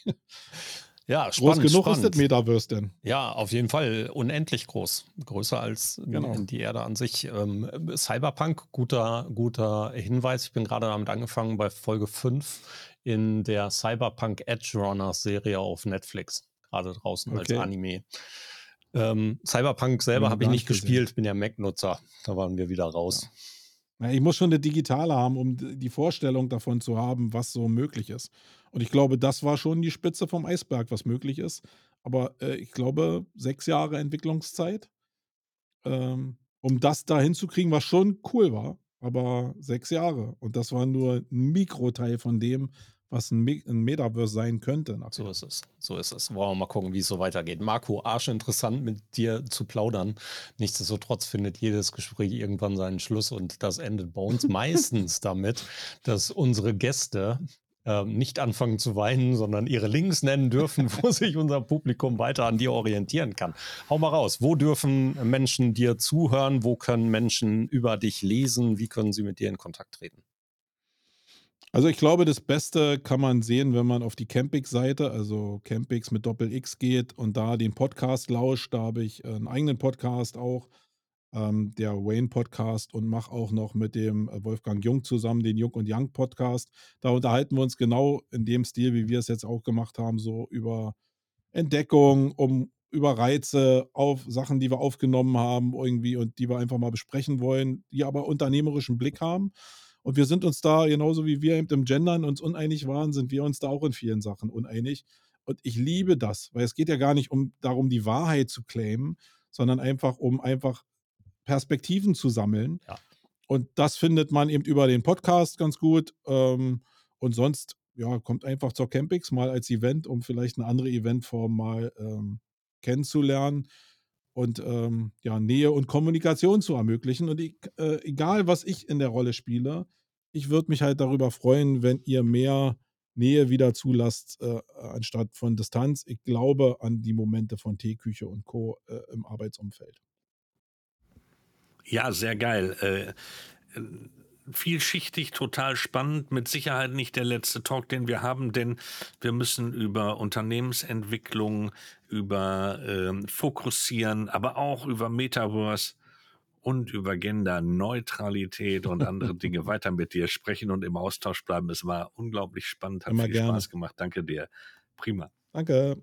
Ja, spannend, groß genug spannend. ist das Metaverse denn? Ja, auf jeden Fall unendlich groß. Größer als genau. die Erde an sich. Ähm, Cyberpunk, guter, guter Hinweis. Ich bin gerade damit angefangen bei Folge 5 in der Cyberpunk Edge Runner Serie auf Netflix. Gerade draußen okay. als Anime. Ähm, Cyberpunk selber habe ich nicht gespielt, bin ja Mac-Nutzer. Da waren wir wieder raus. Ja. Ich muss schon eine digitale haben, um die Vorstellung davon zu haben, was so möglich ist. Und ich glaube, das war schon die Spitze vom Eisberg, was möglich ist. Aber äh, ich glaube, sechs Jahre Entwicklungszeit, ähm, um das da hinzukriegen, was schon cool war. Aber sechs Jahre. Und das war nur ein Mikroteil von dem, was ein, Me ein Metaverse sein könnte. Nachher. So ist es. So ist es. Wollen wir mal gucken, wie es so weitergeht. Marco, arsch interessant mit dir zu plaudern. Nichtsdestotrotz findet jedes Gespräch irgendwann seinen Schluss und das endet bei uns meistens damit, dass unsere Gäste ähm, nicht anfangen zu weinen, sondern ihre Links nennen dürfen, wo sich unser Publikum weiter an dir orientieren kann. Hau mal raus. Wo dürfen Menschen dir zuhören? Wo können Menschen über dich lesen? Wie können sie mit dir in Kontakt treten? Also ich glaube, das Beste kann man sehen, wenn man auf die Campix-Seite, also Campix mit Doppel-X geht und da den Podcast lauscht. Da habe ich einen eigenen Podcast auch, ähm, der Wayne-Podcast und mache auch noch mit dem Wolfgang Jung zusammen den Jung und Young Podcast. Da unterhalten wir uns genau in dem Stil, wie wir es jetzt auch gemacht haben, so über Entdeckung, um über Reize auf Sachen, die wir aufgenommen haben irgendwie und die wir einfach mal besprechen wollen, die aber unternehmerischen Blick haben. Und wir sind uns da, genauso wie wir eben im Gendern uns uneinig waren, sind wir uns da auch in vielen Sachen uneinig. Und ich liebe das, weil es geht ja gar nicht um darum, die Wahrheit zu claimen, sondern einfach um einfach Perspektiven zu sammeln. Ja. Und das findet man eben über den Podcast ganz gut. Ähm, und sonst, ja, kommt einfach zur Campix mal als Event, um vielleicht eine andere Eventform mal ähm, kennenzulernen und ähm, ja, Nähe und Kommunikation zu ermöglichen. Und ich, äh, egal, was ich in der Rolle spiele, ich würde mich halt darüber freuen, wenn ihr mehr Nähe wieder zulasst, äh, anstatt von Distanz. Ich glaube an die Momente von Teeküche und Co. Äh, im Arbeitsumfeld. Ja, sehr geil. Vielschichtig, total spannend. Mit Sicherheit nicht der letzte Talk, den wir haben, denn wir müssen über Unternehmensentwicklung, über äh, Fokussieren, aber auch über Metaverse und über Genderneutralität und andere Dinge weiter mit dir sprechen und im Austausch bleiben. Es war unglaublich spannend, hat Immer viel gerne. Spaß gemacht. Danke dir. Prima. Danke.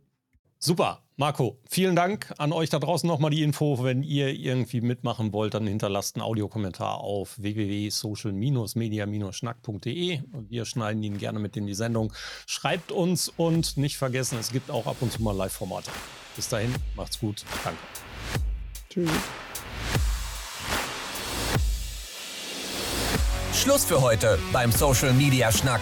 Super, Marco, vielen Dank an euch da draußen nochmal die Info. Wenn ihr irgendwie mitmachen wollt, dann hinterlasst einen Audiokommentar auf www.social-media-schnack.de. Wir schneiden ihn gerne mit in die Sendung. Schreibt uns und nicht vergessen, es gibt auch ab und zu mal Live-Formate. Bis dahin, macht's gut. Danke. Tschüss. Schluss für heute beim Social Media Schnack.